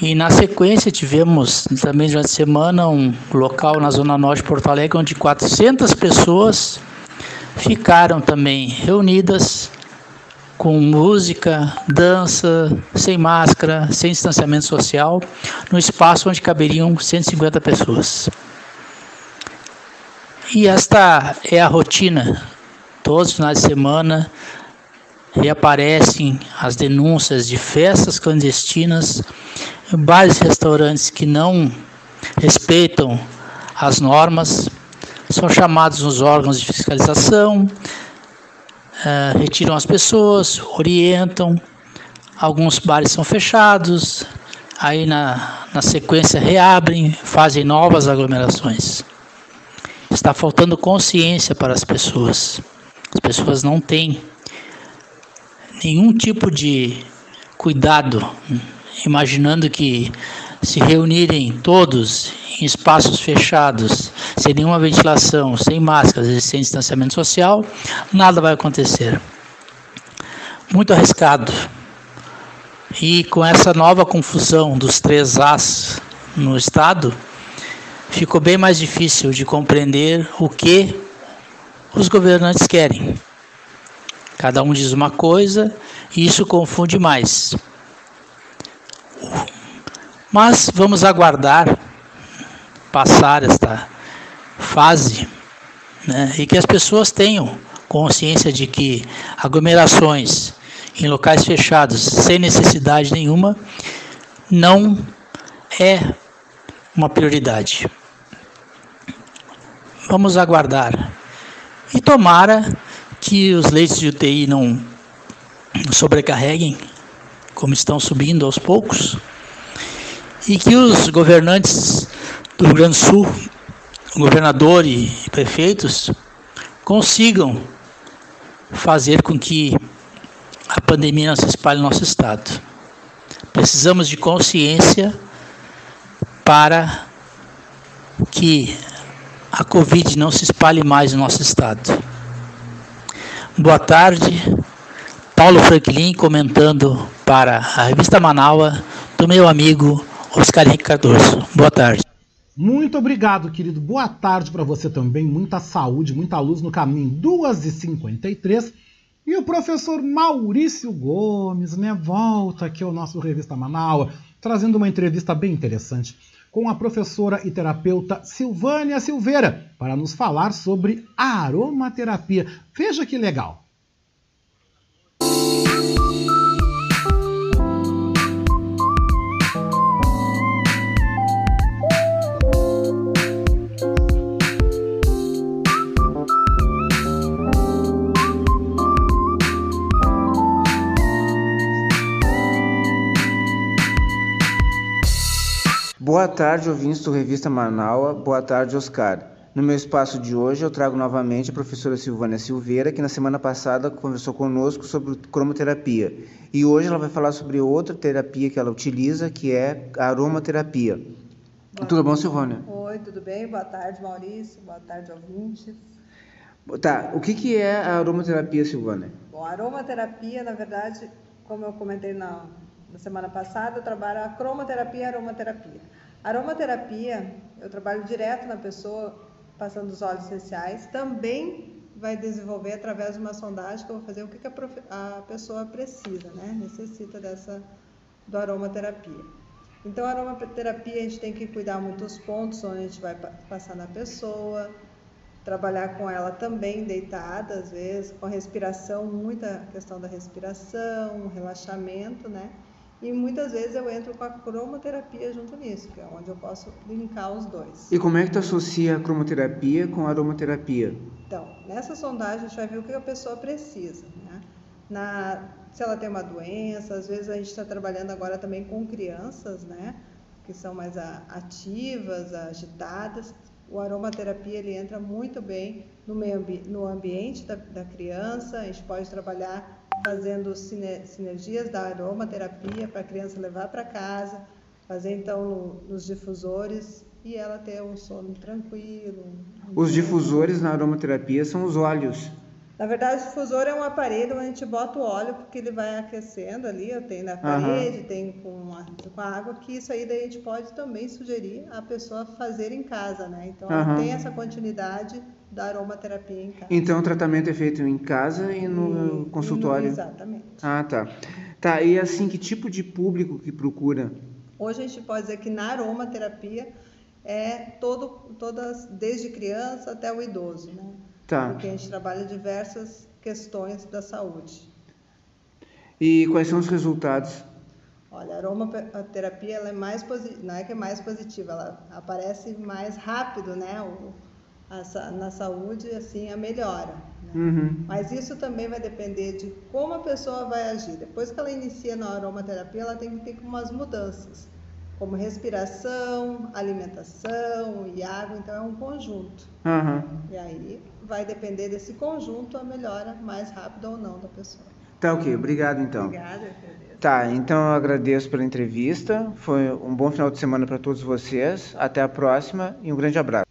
E na sequência tivemos também durante a semana um local na zona norte de Porto Alegre onde 400 pessoas ficaram também reunidas com música, dança, sem máscara, sem distanciamento social, no espaço onde caberiam 150 pessoas. E esta é a rotina. Todos os finais de semana reaparecem as denúncias de festas clandestinas bares e restaurantes que não respeitam as normas são chamados nos órgãos de fiscalização, uh, retiram as pessoas, orientam, alguns bares são fechados, aí na, na sequência reabrem, fazem novas aglomerações. Está faltando consciência para as pessoas. As pessoas não têm nenhum tipo de cuidado imaginando que se reunirem todos em espaços fechados, sem nenhuma ventilação, sem máscaras e sem distanciamento social, nada vai acontecer. Muito arriscado. E com essa nova confusão dos três As no Estado, ficou bem mais difícil de compreender o que os governantes querem. Cada um diz uma coisa e isso confunde mais. Mas vamos aguardar passar esta fase né, e que as pessoas tenham consciência de que aglomerações em locais fechados sem necessidade nenhuma não é uma prioridade. Vamos aguardar. E tomara que os leitos de UTI não sobrecarreguem, como estão subindo aos poucos, e que os governantes do Rio Grande do Sul, governador e prefeitos, consigam fazer com que a pandemia não se espalhe no nosso estado. Precisamos de consciência para que a Covid não se espalhe mais no nosso estado. Boa tarde, Paulo Franklin comentando para a revista Manaua do meu amigo Oscar Henrique Cardoso. Boa tarde. Muito obrigado, querido. Boa tarde para você também. Muita saúde, muita luz no caminho. 2h53. E o professor Maurício Gomes, né? Volta aqui ao nosso Revista Manaus, trazendo uma entrevista bem interessante com a professora e terapeuta Silvânia Silveira para nos falar sobre aromaterapia. Veja que legal. Boa tarde, ouvintes do Revista Manaua. Boa tarde, Oscar. No meu espaço de hoje, eu trago novamente a professora Silvânia Silveira, que na semana passada conversou conosco sobre cromoterapia. E hoje ela vai falar sobre outra terapia que ela utiliza, que é a aromaterapia. Boa. Tudo bom, Silvânia? Oi, tudo bem? Boa tarde, Maurício. Boa tarde, ouvintes. Tá, o que, que é a aromaterapia, Silvânia? Bom, a aromaterapia, na verdade, como eu comentei na, na semana passada, eu trabalho a cromoterapia e a aromaterapia. Aromaterapia, eu trabalho direto na pessoa, passando os óleos essenciais, também vai desenvolver através de uma sondagem que eu vou fazer o que, que a, prof... a, pessoa precisa, né? Necessita dessa do aromaterapia. Então, a aromaterapia a gente tem que cuidar muito dos pontos onde a gente vai passar na pessoa, trabalhar com ela também deitada, às vezes, com respiração, muita questão da respiração, relaxamento, né? E muitas vezes eu entro com a cromoterapia junto nisso, que é onde eu posso linkar os dois. E como é que tu associa a cromoterapia com a aromaterapia? Então, nessa sondagem a gente vai ver o que a pessoa precisa, né? Na, se ela tem uma doença, às vezes a gente está trabalhando agora também com crianças, né? Que são mais ativas, agitadas. O aromaterapia ele entra muito bem no, meio, no ambiente da, da criança. A gente pode trabalhar fazendo sinergias da aromaterapia para a criança levar para casa, fazer então no, nos difusores e ela ter um sono tranquilo. Os difusores na aromaterapia são os óleos. Na verdade, o difusor é um aparelho onde a gente bota o óleo porque ele vai aquecendo ali, tem na parede, uhum. tem com a, com a água, que isso aí daí a gente pode também sugerir a pessoa fazer em casa, né? Então, uhum. tem essa continuidade da aromaterapia em casa. Então o tratamento é feito em casa e no e, consultório? E no, exatamente. Ah, tá. Tá, e assim, que tipo de público que procura? Hoje a gente pode dizer que na aromaterapia é todo, todas, desde criança até o idoso, né? Tá. Porque a gente trabalha diversas questões da saúde. E quais são os resultados? Olha, a aromaterapia ela é mais não é que é mais positiva, ela aparece mais rápido, né? O, a, na saúde, assim, a melhora. Né? Uhum. Mas isso também vai depender de como a pessoa vai agir. Depois que ela inicia na aromaterapia, ela tem que ter umas mudanças, como respiração, alimentação e água, então é um conjunto. Uhum. E aí vai depender desse conjunto a melhora mais rápida ou não da pessoa. Tá ok, obrigado então. Obrigada. Tá, então eu agradeço pela entrevista. Foi um bom final de semana para todos vocês. Até a próxima e um grande abraço.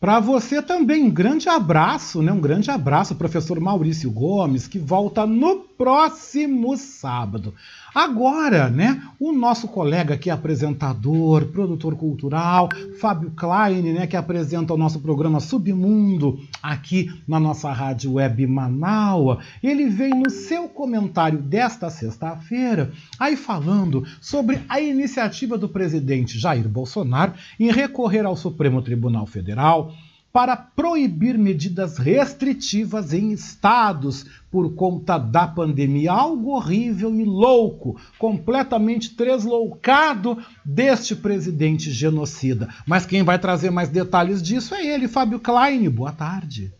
Para você também, um grande abraço, né? Um grande abraço, professor Maurício Gomes, que volta no próximo sábado. Agora, né, o nosso colega aqui, apresentador, produtor cultural, Fábio Klein, né, que apresenta o nosso programa Submundo aqui na nossa rádio web Manaua, ele veio no seu comentário desta sexta-feira aí falando sobre a iniciativa do presidente Jair Bolsonaro em recorrer ao Supremo Tribunal Federal para proibir medidas restritivas em estados por conta da pandemia. Algo horrível e louco, completamente tresloucado deste presidente genocida. Mas quem vai trazer mais detalhes disso é ele, Fábio Klein. Boa tarde.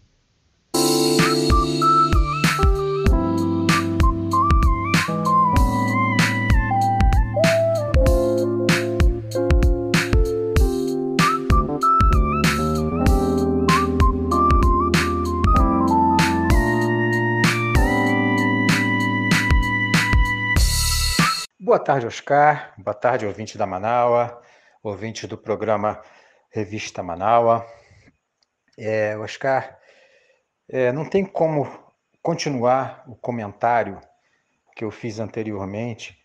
Boa tarde, Oscar. Boa tarde, ouvinte da Manaua, ouvinte do programa Revista Manaua. É, Oscar, é, não tem como continuar o comentário que eu fiz anteriormente,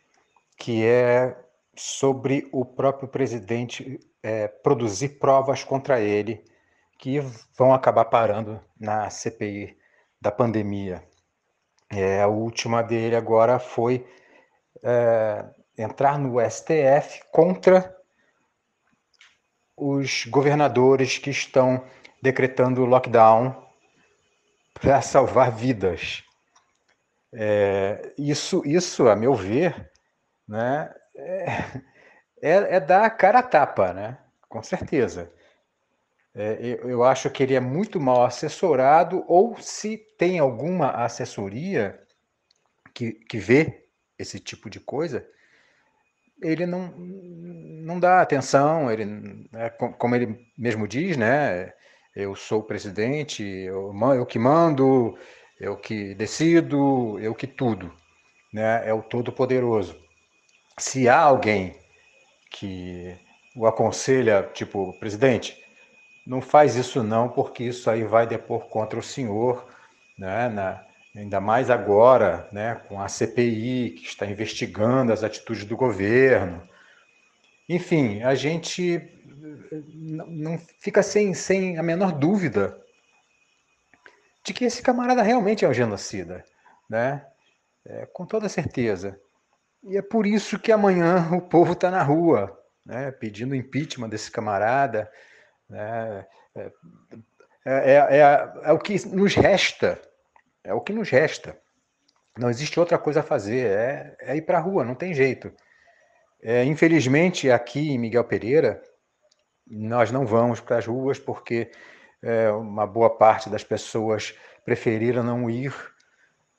que é sobre o próprio presidente é, produzir provas contra ele que vão acabar parando na CPI da pandemia. É, a última dele agora foi é, entrar no STF contra os governadores que estão decretando lockdown para salvar vidas. É, isso, isso, a meu ver, né, é, é, é dar cara a tapa, né? com certeza. É, eu, eu acho que ele é muito mal assessorado, ou se tem alguma assessoria que, que vê esse tipo de coisa, ele não, não dá atenção, ele, né, como ele mesmo diz, né? Eu sou o presidente, eu, eu que mando, eu que decido, eu que tudo, né? É o todo-poderoso. Se há alguém que o aconselha, tipo, presidente, não faz isso não, porque isso aí vai depor contra o senhor, né? Na, ainda mais agora, né? Com a CPI que está investigando as atitudes do governo. Enfim, a gente não fica sem, sem a menor dúvida de que esse camarada realmente é um genocida, né? É, com toda certeza. E é por isso que amanhã o povo está na rua, né? Pedindo impeachment desse camarada, né? É, é, é, é o que nos resta, é o que nos resta. Não existe outra coisa a fazer, é, é ir para a rua, não tem jeito. É, infelizmente, aqui em Miguel Pereira, nós não vamos para as ruas porque é, uma boa parte das pessoas preferiram não ir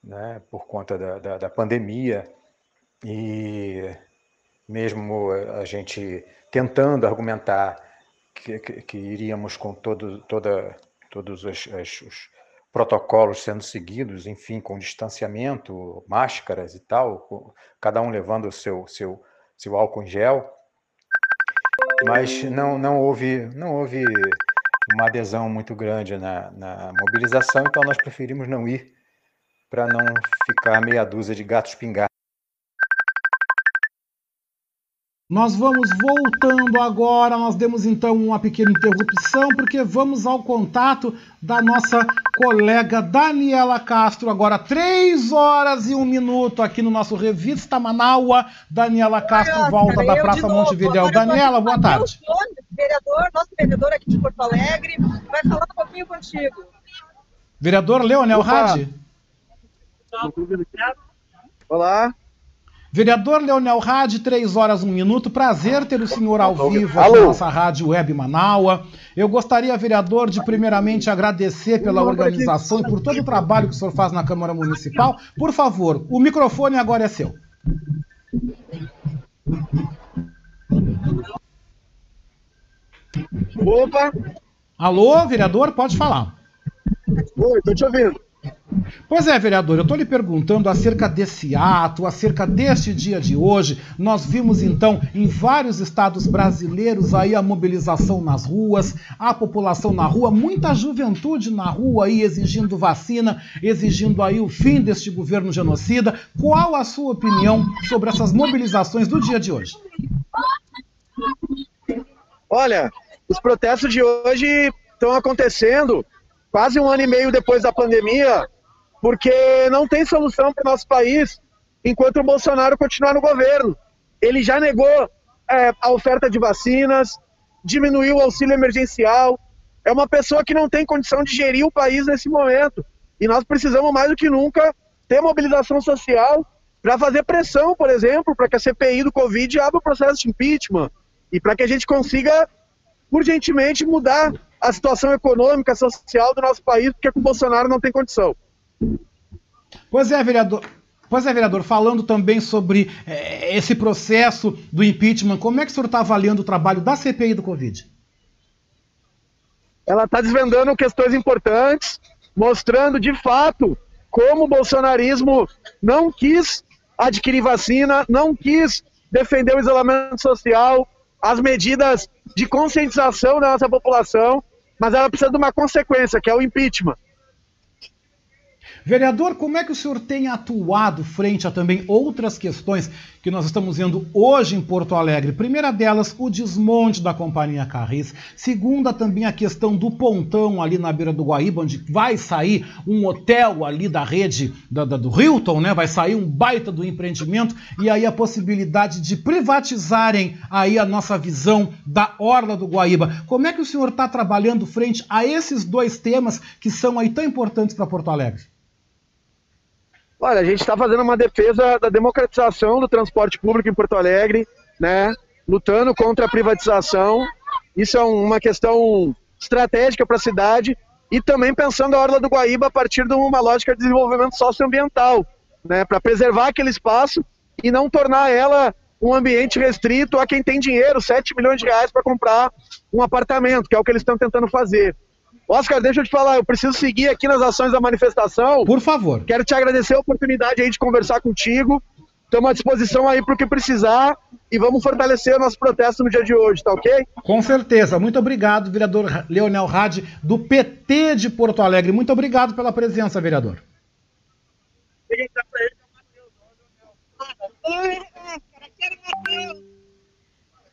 né, por conta da, da, da pandemia e mesmo a gente tentando argumentar que, que, que iríamos com todo, toda, todos os, os, protocolos sendo seguidos, enfim, com distanciamento, máscaras e tal, cada um levando o seu, seu, seu álcool em gel, mas não, não, houve, não houve uma adesão muito grande na, na mobilização, então nós preferimos não ir para não ficar meia dúzia de gatos pingados. Nós vamos voltando agora, nós demos então uma pequena interrupção, porque vamos ao contato da nossa colega Daniela Castro, agora três horas e um minuto aqui no nosso Revista Manaua. Daniela Castro Oi, volta da Praça Montevidéu. Daniela, boa tarde. Vereador, nosso vereador aqui de Porto Alegre, vai falar um pouquinho contigo. Vereador Leonel Hadi. Olá. Vereador Leonel Hadi, 3 horas, 1 minuto. Prazer ter o senhor ao vivo aqui na nossa rádio web Manaua. Eu gostaria, vereador, de primeiramente agradecer pela organização e por todo o trabalho que o senhor faz na Câmara Municipal. Por favor, o microfone agora é seu. Opa! Alô, vereador, pode falar. Oi, estou te ouvindo. Pois é, vereador, eu estou lhe perguntando acerca desse ato, acerca deste dia de hoje. Nós vimos então em vários estados brasileiros aí a mobilização nas ruas, a população na rua, muita juventude na rua aí exigindo vacina, exigindo aí o fim deste governo genocida. Qual a sua opinião sobre essas mobilizações do dia de hoje? Olha, os protestos de hoje estão acontecendo quase um ano e meio depois da pandemia porque não tem solução para o nosso país enquanto o Bolsonaro continuar no governo. Ele já negou é, a oferta de vacinas, diminuiu o auxílio emergencial. É uma pessoa que não tem condição de gerir o país nesse momento. E nós precisamos mais do que nunca ter mobilização social para fazer pressão, por exemplo, para que a CPI do Covid abra o processo de impeachment e para que a gente consiga urgentemente mudar a situação econômica, social do nosso país, porque com o Bolsonaro não tem condição. Pois é, vereador. Pois é, vereador, falando também sobre é, esse processo do impeachment, como é que o senhor está avaliando o trabalho da CPI do Covid? Ela está desvendando questões importantes, mostrando de fato como o bolsonarismo não quis adquirir vacina, não quis defender o isolamento social, as medidas de conscientização da nossa população, mas ela precisa de uma consequência, que é o impeachment. Vereador, como é que o senhor tem atuado frente a também outras questões que nós estamos vendo hoje em Porto Alegre? Primeira delas, o desmonte da Companhia Carris. Segunda, também a questão do pontão ali na beira do Guaíba, onde vai sair um hotel ali da rede da, da, do Hilton, né? Vai sair um baita do empreendimento e aí a possibilidade de privatizarem aí a nossa visão da orla do Guaíba. Como é que o senhor está trabalhando frente a esses dois temas que são aí tão importantes para Porto Alegre? Olha, a gente está fazendo uma defesa da democratização do transporte público em Porto Alegre, né? Lutando contra a privatização. Isso é uma questão estratégica para a cidade e também pensando a Orla do Guaíba a partir de uma lógica de desenvolvimento socioambiental, né? Para preservar aquele espaço e não tornar ela um ambiente restrito a quem tem dinheiro, 7 milhões de reais para comprar um apartamento, que é o que eles estão tentando fazer. Oscar, deixa eu te falar, eu preciso seguir aqui nas ações da manifestação. Por favor. Quero te agradecer a oportunidade aí de conversar contigo. Estamos à disposição aí para o que precisar e vamos fortalecer o nosso protesto no dia de hoje, tá ok? Com certeza. Muito obrigado, vereador Leonel Hadi, do PT de Porto Alegre. Muito obrigado pela presença, vereador.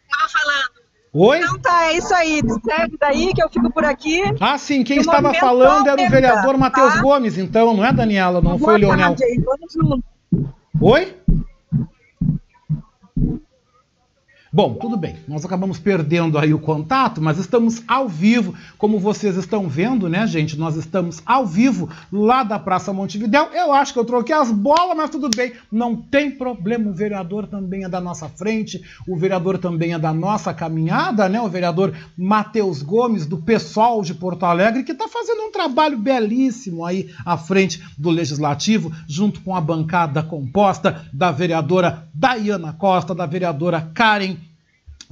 Tava falando. Oi? Então tá, é isso aí. Serve daí que eu fico por aqui. Ah, sim, quem estava falando era o vereador Matheus tá? Gomes, então, não é, Daniela? Não foi o Boa Leonel. tarde. Oi? Bom, tudo bem. Nós acabamos perdendo aí o contato, mas estamos ao vivo, como vocês estão vendo, né, gente? Nós estamos ao vivo lá da Praça Montevidéu. Eu acho que eu troquei as bolas, mas tudo bem, não tem problema. O vereador também é da nossa frente, o vereador também é da nossa caminhada, né? O vereador Matheus Gomes, do PSOL de Porto Alegre, que está fazendo um trabalho belíssimo aí à frente do Legislativo, junto com a bancada composta da vereadora Dayana Costa, da vereadora Karen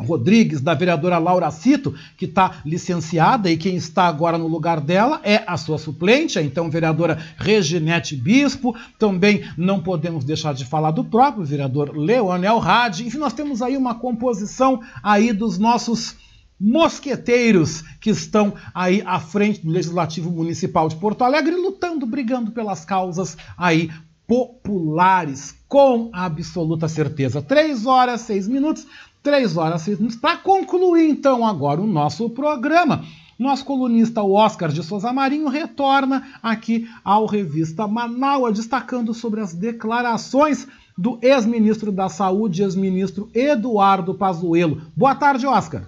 Rodrigues, da vereadora Laura Cito, que está licenciada e quem está agora no lugar dela é a sua suplente, a então vereadora Reginete Bispo. Também não podemos deixar de falar do próprio vereador Leonel Hadi. Enfim, nós temos aí uma composição aí dos nossos mosqueteiros que estão aí à frente do Legislativo Municipal de Porto Alegre, lutando, brigando pelas causas aí populares, com absoluta certeza. Três horas, seis minutos. Três horas, seis minutos. Para concluir, então, agora o nosso programa. Nosso colunista Oscar de Souza Marinho retorna aqui ao Revista Manaua, destacando sobre as declarações do ex-ministro da Saúde, ex-ministro Eduardo Pazuello. Boa tarde, Oscar.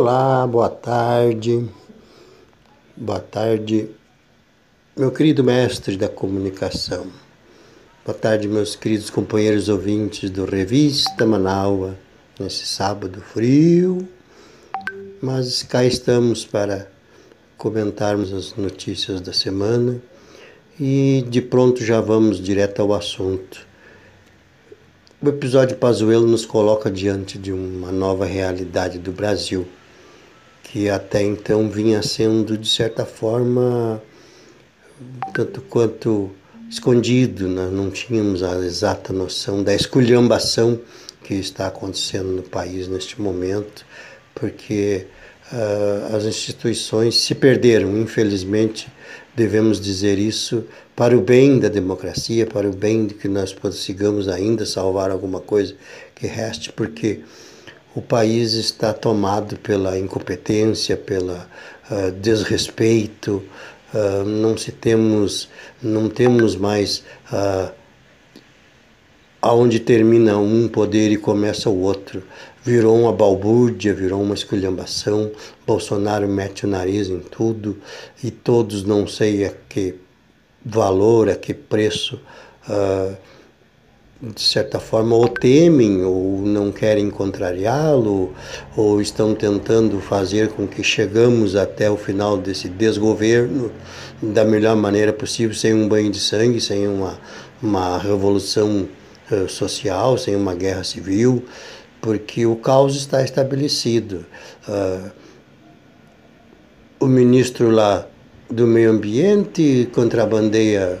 Olá, boa tarde. Boa tarde, meu querido mestre da comunicação. Boa tarde, meus queridos companheiros ouvintes do Revista Manaua, nesse sábado frio. Mas cá estamos para comentarmos as notícias da semana e de pronto já vamos direto ao assunto. O episódio Pazuello nos coloca diante de uma nova realidade do Brasil, que até então vinha sendo, de certa forma, tanto quanto escondido, nós não tínhamos a exata noção da esculhambação que está acontecendo no país neste momento, porque uh, as instituições se perderam, infelizmente, devemos dizer isso para o bem da democracia, para o bem de que nós consigamos ainda salvar alguma coisa que reste, porque o país está tomado pela incompetência, pela uh, desrespeito, uh, não se temos, não temos mais uh, aonde termina um poder e começa o outro. Virou uma balbúrdia, virou uma esculhambação. Bolsonaro mete o nariz em tudo e todos não sei a que valor, a que preço, uh, de certa forma, ou temem ou não querem contrariá-lo, ou estão tentando fazer com que chegamos até o final desse desgoverno da melhor maneira possível, sem um banho de sangue, sem uma, uma revolução uh, social, sem uma guerra civil, porque o caos está estabelecido. Uh, o ministro lá do meio ambiente contrabandeia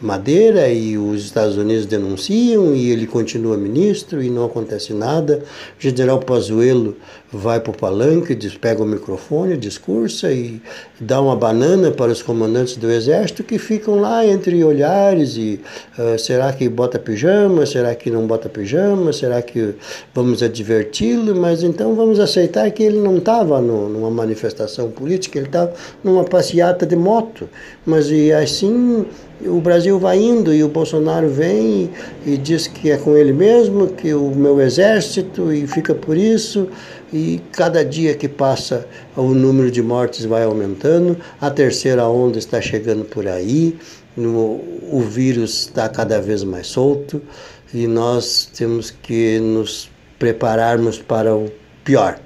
madeira e os Estados Unidos denunciam e ele continua ministro e não acontece nada. O general Pazuello vai para o palanque, pega o microfone, discursa e dá uma banana para os comandantes do exército que ficam lá entre olhares e uh, será que bota pijama, será que não bota pijama, será que vamos adverti-lo, mas então vamos aceitar que ele não estava numa manifestação política, ele estava numa passeata de moto, mas e assim o Brasil vai indo e o Bolsonaro vem e, e diz que é com ele mesmo, que o meu exército e fica por isso e cada dia que passa o número de mortes vai aumentando, a terceira onda está chegando por aí. No, o vírus está cada vez mais solto. E nós temos que nos prepararmos para o pior.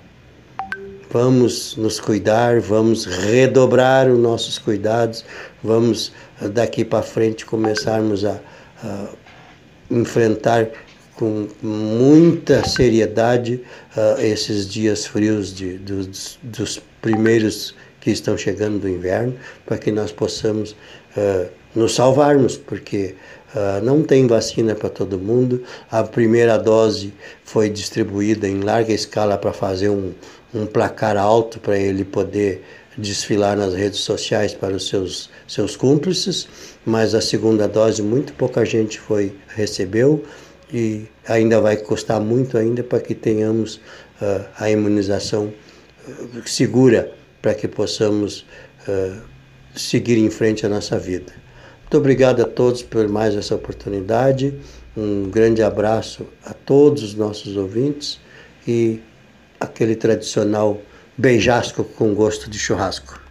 Vamos nos cuidar, vamos redobrar os nossos cuidados, vamos daqui para frente começarmos a, a enfrentar com muita seriedade uh, esses dias frios de, dos, dos, primeiros que estão chegando do inverno, para que nós possamos uh, nos salvarmos, porque uh, não tem vacina para todo mundo. A primeira dose foi distribuída em larga escala para fazer um, um placar alto para ele poder desfilar nas redes sociais para os seus, seus cúmplices, mas a segunda dose muito pouca gente foi recebeu e ainda vai custar muito ainda para que tenhamos uh, a imunização uh, segura para que possamos uh, seguir em frente a nossa vida. Muito obrigado a todos por mais essa oportunidade. Um grande abraço a todos os nossos ouvintes e aquele tradicional beijasco com gosto de churrasco.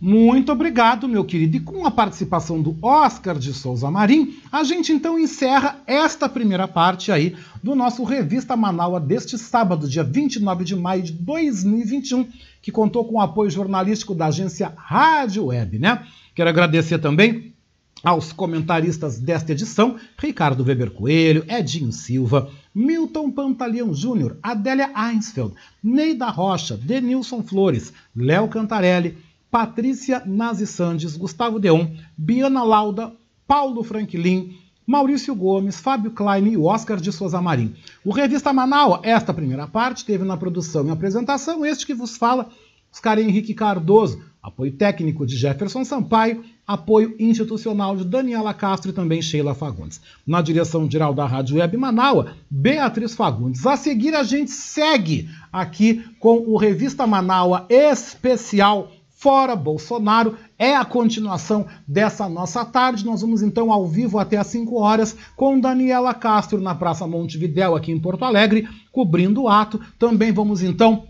Muito obrigado, meu querido. E com a participação do Oscar de Souza Marim, a gente então encerra esta primeira parte aí do nosso Revista Manaua deste sábado, dia 29 de maio de 2021, que contou com o apoio jornalístico da agência Rádio Web, né? Quero agradecer também aos comentaristas desta edição, Ricardo Weber Coelho, Edinho Silva, Milton Pantaleão Júnior, Adélia Einsfeld, Neida Rocha, Denilson Flores, Léo Cantarelli, Patrícia Nazi Sandes, Gustavo Deon, Biana Lauda, Paulo Franklin, Maurício Gomes, Fábio Klein e Oscar de Souza Marim. O Revista Manaus, esta primeira parte, teve na produção e apresentação este que vos fala, Oscar Henrique Cardoso, apoio técnico de Jefferson Sampaio, apoio institucional de Daniela Castro e também Sheila Fagundes. Na direção geral da Rádio Web Manaus, Beatriz Fagundes. A seguir a gente segue aqui com o Revista Manaus especial Fora Bolsonaro é a continuação dessa nossa tarde. Nós vamos então ao vivo até às 5 horas com Daniela Castro na Praça Montevidéu, aqui em Porto Alegre, cobrindo o ato. Também vamos então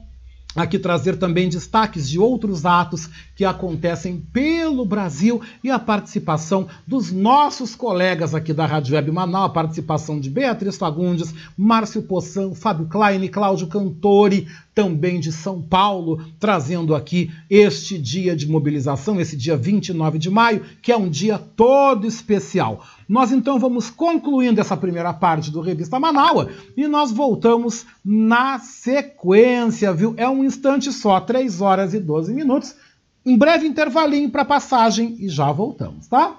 aqui trazer também destaques de outros atos que acontecem pelo Brasil e a participação dos nossos colegas aqui da Rádio Web Manaus, a participação de Beatriz Fagundes, Márcio Poçan, Fábio Klein, Cláudio Cantori, também de São Paulo, trazendo aqui este dia de mobilização, esse dia 29 de maio, que é um dia todo especial. Nós então vamos concluindo essa primeira parte do Revista Manaua e nós voltamos na sequência, viu? É um instante só, 3 horas e 12 minutos. Um breve intervalinho para passagem e já voltamos, tá?